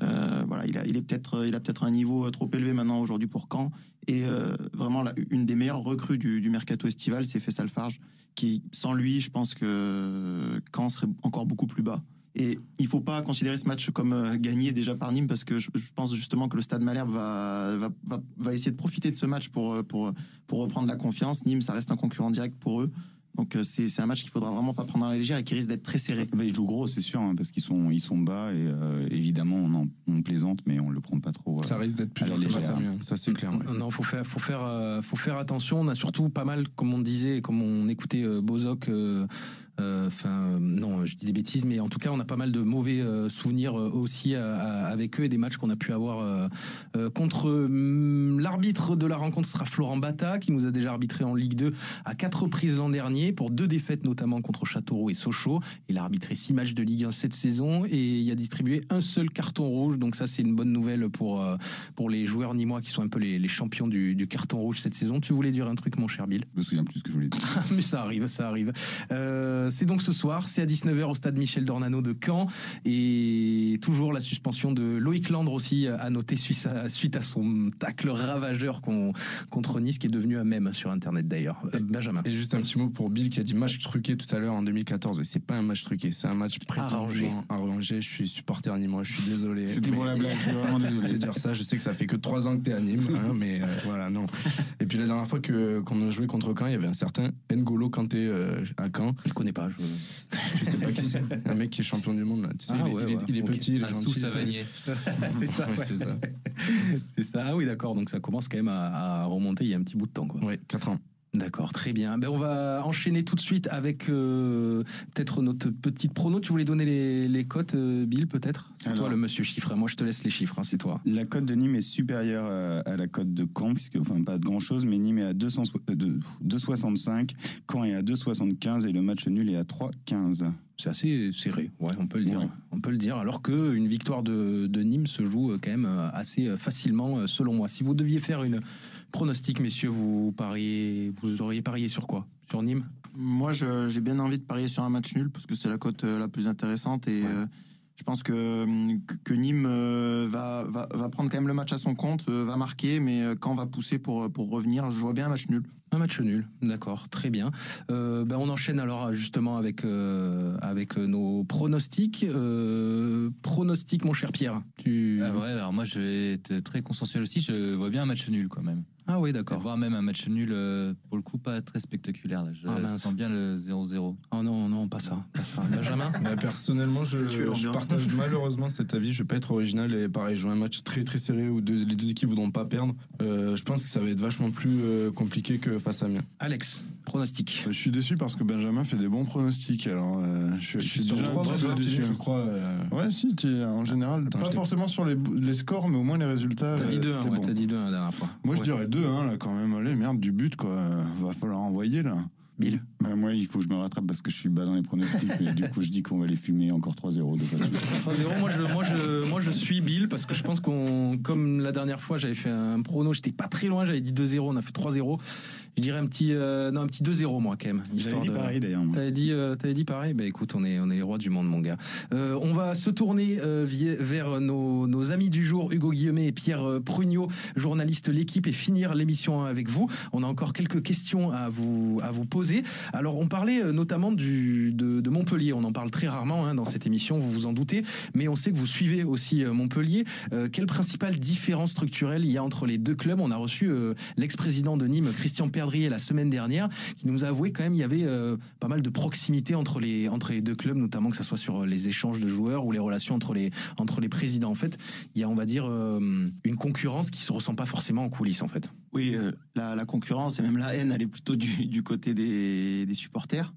Euh, voilà, il a, il est peut-être, il a peut-être un niveau trop élevé maintenant aujourd'hui pour Caen. Et euh, vraiment, la- une des meilleures recrues du, du mercato estival, c'est Fessal Farge, qui, sans lui, je pense que Caen serait encore beaucoup plus bas. Et il faut pas considérer ce match comme euh, gagné déjà par Nîmes, parce que je, pense justement que le Stade Malherbe va, va, va, va essayer de profiter de ce match pour, euh, pour, pour reprendre la confiance. Nîmes, ça reste un concurrent direct pour eux. Donc euh, c'est c'est un match qu'il faudra vraiment pas prendre à la légère et qui risque d'être très serré. Bah, ils jouent gros, c'est sûr, hein, parce qu'ils sont, ils sont bas et euh, évidemment, on, en- on plaisante, mais on le prend pas trop. euh, Ça risque d'être plus légère. à Amiens, ça c'est clair. ouais. Non, faut faire, faut faire, euh, faut faire attention. On a surtout pas mal, comme on disait, et comme on écoutait Bozok. euh, Enfin, euh, non, je dis des bêtises, mais en tout cas, on a pas mal de mauvais euh, souvenirs euh, aussi à- à- avec eux et des matchs qu'on a pu avoir euh, euh, contre hum, l'arbitre de la rencontre sera Florent Bata, qui nous a déjà arbitré en Ligue 2 à quatre reprises l'an dernier pour deux défaites notamment contre Châteauroux et Sochaux. Il a arbitré six matchs de Ligue 1 cette saison et il a distribué un seul carton rouge. Donc ça, c'est une bonne nouvelle pour euh, pour les joueurs nîmois qui sont un peu les, les champions du, du carton rouge cette saison. Tu voulais dire un truc, mon cher Bill? Je me souviens plus ce que je voulais dire. Mais ça arrive, ça arrive. Euh, c'est donc ce soir, c'est à 19h au stade Michel Dornano de Caen. Et toujours la suspension de Loïc Landre aussi à noter suite à, suite à son tacle ravageur qu'on- contre Nice, qui est devenu un mème sur Internet d'ailleurs. Euh, Benjamin. Et juste un petit mot pour Bill qui a dit match truqué tout à l'heure en 2014. Mais C'est pas un match truqué, c'est un match Arrangé. arrangé. Je suis supporter nîmois, je suis désolé. C'était pour la blague, je suis vraiment désolé. de dire ça. Je sais que ça fait que trois ans que t'es à Nîmes, hein, mais euh, voilà, non. Et puis la dernière fois que qu'on a joué contre Caen, il y avait un certain N'Golo Kanté euh, à Caen. Je connais pas. Je... Je sais pas qui c'est. Un mec qui est champion du monde là. Tu sais, Ah il est, ouais, il est- ouais, il est ok. petit, il est Un gentil. sous-Savanier. c'est ça, Ouais, c'est ça. C'est ça. Ah oui, d'accord. Donc ça commence quand même à, à remonter il y a un petit bout de temps, quoi. Ouais, 4 ans. D'accord, très bien. Ben, on va enchaîner tout de suite avec euh, peut-être notre petite prono. Tu voulais donner les, les cotes, euh, Bill, peut-être? C'est toi le monsieur chiffre. Moi, je te laisse les chiffres, hein, c'est toi. La cote de Nîmes est supérieure à, à la cote de Caen, puisque, enfin, pas de grand chose, mais Nîmes est à 200 euh, de- 2,65, Caen est à 2,75 et le match nul est à 3,15. C'est assez serré, ouais, on peut le dire. Ouais. On peut le dire. Alors que une victoire de, de Nîmes se joue euh, quand même euh, assez euh, facilement, euh, selon moi. Si vous deviez faire une pronostic, messieurs, vous pariez, vous auriez parié sur quoi? Sur Nîmes? Moi, j'ai bien envie de parier sur un match nul parce que c'est la cote euh, la plus intéressante et euh, je pense que, euh, que- Nîmes euh, va, va, va prendre quand même le match à son compte, va marquer, mais quand va pousser pour, pour revenir, je vois bien un match nul. Un match nul, d'accord, très bien. Euh, ben on enchaîne alors justement avec euh, avec euh, nos pronostics. Euh, pronostics, mon cher Pierre. Tu Ah ouais, alors moi je vais être très consensuel aussi, je vois bien un match nul quand même. Ah oui, d'accord. Voire même un match nul, euh, pour le coup, pas très spectaculaire. Là. Je Ah, sens bien le 0-0. Oh non, non, pas ça, pas ça. Benjamin. Bah, personnellement, je, partage malheureusement cet avis. Je vais pas être original et pareil, jouer un match très très serré où deux- les deux équipes voudront pas perdre. Euh, je pense que ça va être vachement plus euh, compliqué que face à Amiens. Alex, pronostic. Je suis déçu parce que Benjamin fait des bons pronostics. Alors, euh, je, je suis sur déjà trois un peu déçu. je crois. euh, Ouais, si, tu es en général, Attends, pas je forcément sur les, les scores, mais au moins les résultats. T'as dit euh, 2-1, t'es ouais, bon. t'as dit 2-1 la dernière fois. Moi, je Ouais. dirais 2-1, là, quand même. Allez, merde, du but, quoi. Va falloir envoyer, là. Bill Bah, moi, il faut que je me rattrape parce que je suis bas dans les pronostics. mais du coup, je dis qu'on va les fumer encore 3-0 de façon. 3-0, moi je, moi, je, moi je suis Bill parce que je pense qu'on, comme la dernière fois, j'avais fait un prono, j'étais pas très loin, j'avais dit 2-0, on a fait 3-0. Je dirais un petit, euh, non, un petit 2-0 moi quand même. J'avais dit de- pareil d'ailleurs. T'avais dit, euh, t'avais dit pareil? Bah écoute, on est, on est les rois du monde, mon gars. Euh, on va se tourner euh, vers nos, nos amis du jour, Hugo Guillemet et Pierre euh, Prugnot, journalistes l'équipe, et finir l'émission avec vous. On a encore quelques questions à vous, à vous poser. Alors, on parlait euh, notamment du, de, de Montpellier. On en parle très rarement hein, dans cette émission, vous vous en doutez, mais on sait que vous suivez aussi euh, Montpellier. Euh, quelle principale différence structurelle il y a entre les deux clubs? On a reçu euh, l'ex-président de Nîmes, Christian La semaine dernière, qui nous a avoué quand même il y avait euh, pas mal de proximité entre les, entre les deux clubs, notamment que ce soit sur les échanges de joueurs ou les relations entre les, entre les présidents. En fait, il y a, on va dire, euh, une concurrence qui se ressent pas forcément en coulisses, en fait. Oui, euh, la, la concurrence et même la haine, elle est plutôt du, du côté des, des supporters.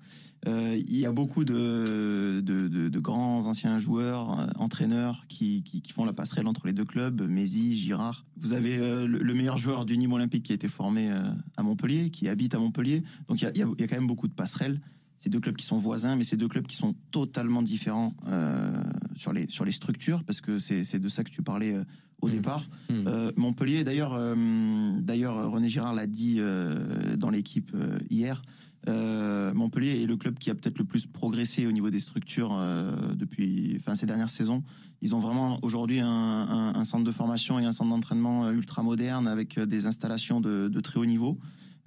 Euh, Il y a beaucoup de, de, de- de grands anciens joueurs, euh, entraîneurs qui, qui, qui font la passerelle entre les deux clubs, Mézi, Girard. Vous avez euh, le, le meilleur joueur du Nîmes Olympique qui a été formé euh, à Montpellier, qui habite à Montpellier. Donc il y a, il y a- il y a quand même beaucoup de passerelles. C'est deux clubs qui sont voisins, mais c'est deux clubs qui sont totalement différents sur, les, sur les structures, parce que c'est de ça que tu parlais au départ. Euh, Montpellier, d'ailleurs, d'ailleurs René Girard l'a dit dans l'équipe hier. Euh, Montpellier est le club qui a peut-être le plus progressé au niveau des structures euh, depuis enfin, ces dernières saisons. Ils ont vraiment aujourd'hui un, centre de formation et un centre d'entraînement euh, ultra moderne avec des installations de, très haut niveau.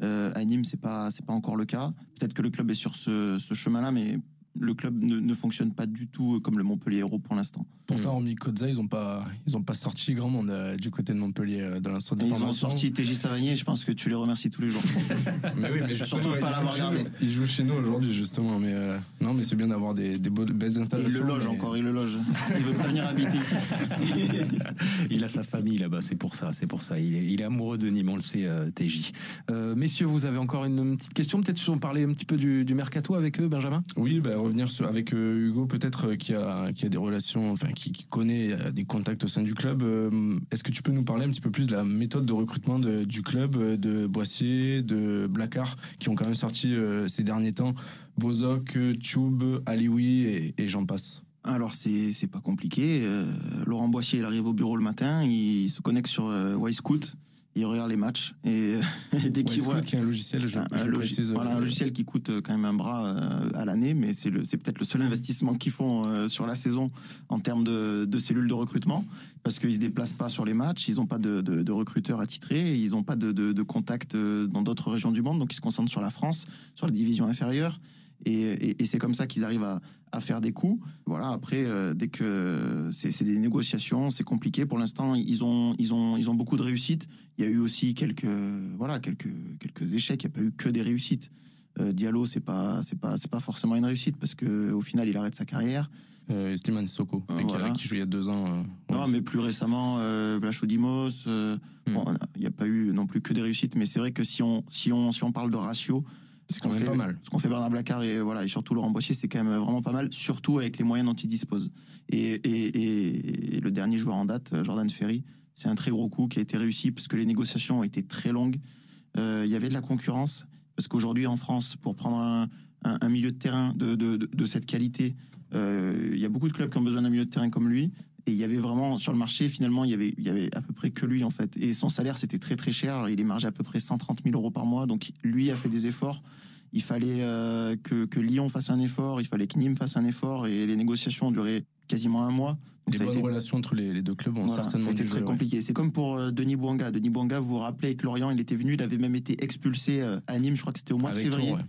À Nîmes, c'est pas c'est pas encore le cas. Peut-être que le club est sur ce, ce chemin-là, mais le club ne, ne fonctionne pas du tout comme le Montpellier Hérault pour l'instant. Pourtant, hormis Kodza, ils ont pas, ils ont pas sorti grand monde euh, du côté de Montpellier euh, dans l'instant de ils ont sorti TJ Savanier, je pense que tu les remercies tous les jours. Mais oui, mais surtout de pas il l'avoir regardé. nous. Il joue chez nous aujourd'hui, justement. Mais euh, non, mais c'est bien d'avoir des, des beaux- belles Il installations. le loge mais- encore, il le loge. Il veut pas venir habiter ici. Il a sa famille là-bas, c'est pour ça, c'est pour ça. Il est, il est amoureux de Nîmes, on le sait, euh, TJ. Euh, messieurs, vous avez encore une petite question, peut-être si on parlait un petit peu du, du mercato avec eux, Benjamin? Oui, bah, revenir avec euh, Hugo, peut-être euh, qui a, qui a des relations, enfin qui, connaît euh, des contacts au sein du club. Est-ce que tu peux nous parler un petit peu plus de la méthode de recrutement de- du club, de Boissier, de Blacard, qui ont quand même sorti ces derniers temps Bozok, Tube, Alioui et, et j'en passe? Alors c'est c'est pas compliqué. Laurent Boissier, il arrive au bureau le matin, il se connecte sur euh, Y-Scout, il regarde les matchs et, et dès qu'il Y-Scout, voit qui est un logiciel, je- un, je un le logi- précise, voilà, un euh, logiciel qui coûte euh, quand même un bras euh, à l'année, mais c'est le c'est peut-être le seul investissement qu'ils font sur la saison en termes de, de cellules de recrutement parce qu'ils se déplacent pas sur les matchs, ils n'ont pas de, de, de recruteurs attitrés, ils n'ont pas de, de, contacts dans d'autres régions du monde, donc ils se concentrent sur la France, sur la division inférieure. Et, et- et c'est comme ça qu'ils arrivent à, à faire des coups. Voilà. Après, euh, dès que c'est des négociations, c'est compliqué. Pour l'instant, ils ont, ils ont, ils ont beaucoup de réussites. Il y a eu aussi quelques, voilà, quelques, quelques échecs. Il n'y a pas eu que des réussites. Euh, Diallo, c'est pas, c'est pas, c'est pas forcément une réussite parce que au final, il arrête sa carrière. Euh, Slimane Sissoko, qui- voilà. qui, joue il y a deux ans. euh, Non, mais plus récemment, euh, euh, bon, il n'y a pas eu non plus que des réussites, mais c'est vrai que si on, si on, si on parle de ratio, quand même fait, pas mal. ce qu'on fait Bernard Blacard et voilà et surtout Laurent Boissier, c'est quand même vraiment pas mal, surtout avec les moyens dont ils disposent. Et, et, et- et le dernier joueur en date, Jordan Ferry, c'est un très gros coup qui a été réussi parce que les négociations ont été très longues. Euh, Il y avait de la concurrence parce qu'aujourd'hui en France, pour prendre un, un- un milieu de terrain de, de, de- de cette qualité, euh, il y a beaucoup de clubs qui ont besoin d'un milieu de terrain comme lui. Et il y avait vraiment sur le marché, finalement, il y avait, il y avait à peu près que lui en fait. Et son salaire c'était très très cher. Il est margé à peu près 130 000 euros par mois. Donc lui a fait des efforts. Il fallait euh, que, que Lyon fasse un effort. Il fallait que Nîmes fasse un effort. Et les négociations ont duré quasiment un mois. Donc les ça a bonnes été- relations entre les, les deux clubs ont voilà, ça certainement a été dû très ouais. compliqué. C'est comme pour euh, Denis Bouanga. Denis Bouanga, vous vous rappelez, avec Lorient, il était venu, il avait même été expulsé euh, à Nîmes, je crois que c'était au mois Avec de février. Ouais.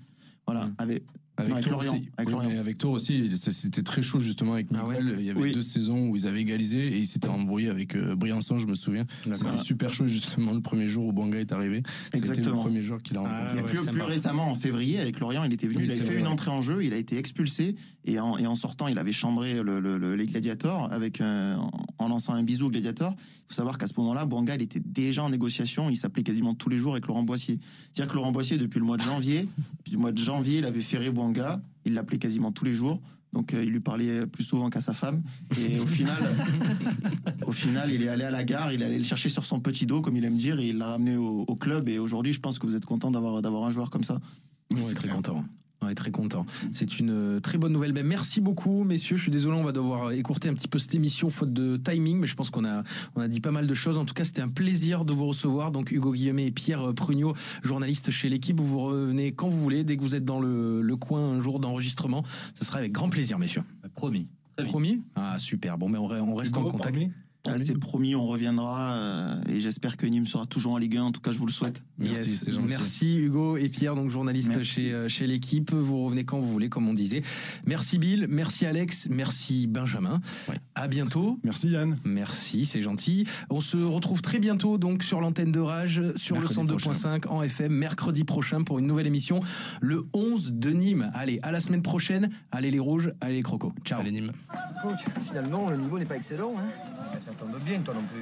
Voilà, avec, Avec, non, avec Lorient. aussi. Avec Oui, Lorient. mais avec Tours aussi, c'était très chaud justement avec Miguel. Il y avait Oui. deux saisons où ils avaient égalisé et ils s'étaient embrouillés avec euh, Briançon, je me souviens. C'était super chaud justement le premier jour où Bouanga est arrivé. C'était le Exactement. premier jour qu'il a Et rencontré. plus, plus récemment, en février, avec Lorient, il était venu, Oui, il avait fait vrai, une entrée en jeu, il a été expulsé, et en, et en sortant, il avait chambré le- le- le- les gladiators avec, euh, en, lançant un bisou au gladiator. Il faut savoir qu'à ce moment-là, Bouanga, il était déjà en négociation, il s'appelait quasiment tous les jours avec Laurent Boissier. C'est-à-dire que Laurent Boissier, depuis le mois de janvier, depuis le mois de janvier, il avait ferré Bouanga, il l'appelait quasiment tous les jours. Donc euh, il lui parlait plus souvent qu'à sa femme. Et au final, au final, il est allé à la gare, il est allé le chercher sur son petit dos, comme il aime dire, et il l'a ramené au, au club. Et aujourd'hui, je pense que vous êtes content d'avoir d'avoir un joueur comme ça. On est très content. On est très content. C'est une euh, très bonne nouvelle. Ben, merci beaucoup, messieurs. Je suis désolé, on va devoir écourter un petit peu cette émission faute de timing, mais je pense qu'on a, on a dit pas mal de choses. En tout cas, c'était un plaisir de vous recevoir. Donc, Hugo Guillemet et Pierre Prugnot, journalistes chez l'équipe. Vous vous revenez quand vous voulez, dès que vous êtes dans le, le coin un jour d'enregistrement. Ce sera avec grand plaisir, messieurs. Promis. Promis? Ah, super. Bon, mais on, re- on reste en contact. Ah, c'est promis, on reviendra euh, et j'espère que Nîmes sera toujours en Ligue 1. En tout cas, je vous le souhaite. Yes. Merci Hugo et Pierre, donc journalistes chez, euh, chez l'équipe. Vous revenez quand vous voulez, comme on disait. Merci Bill, merci Alex, merci Benjamin. À bientôt. Merci Yann. Merci, c'est gentil. On se retrouve très bientôt donc sur l'antenne de Rage, sur Mercredi le 102.5 en FM, mercredi prochain pour une nouvelle émission, le 11 de Nîmes. Allez, à la semaine prochaine. Allez les rouges, allez les crocos. Ciao. Allez Nîmes. Coach, finalement, le niveau n'est pas excellent. Hein ça tombe bien, toi non plus.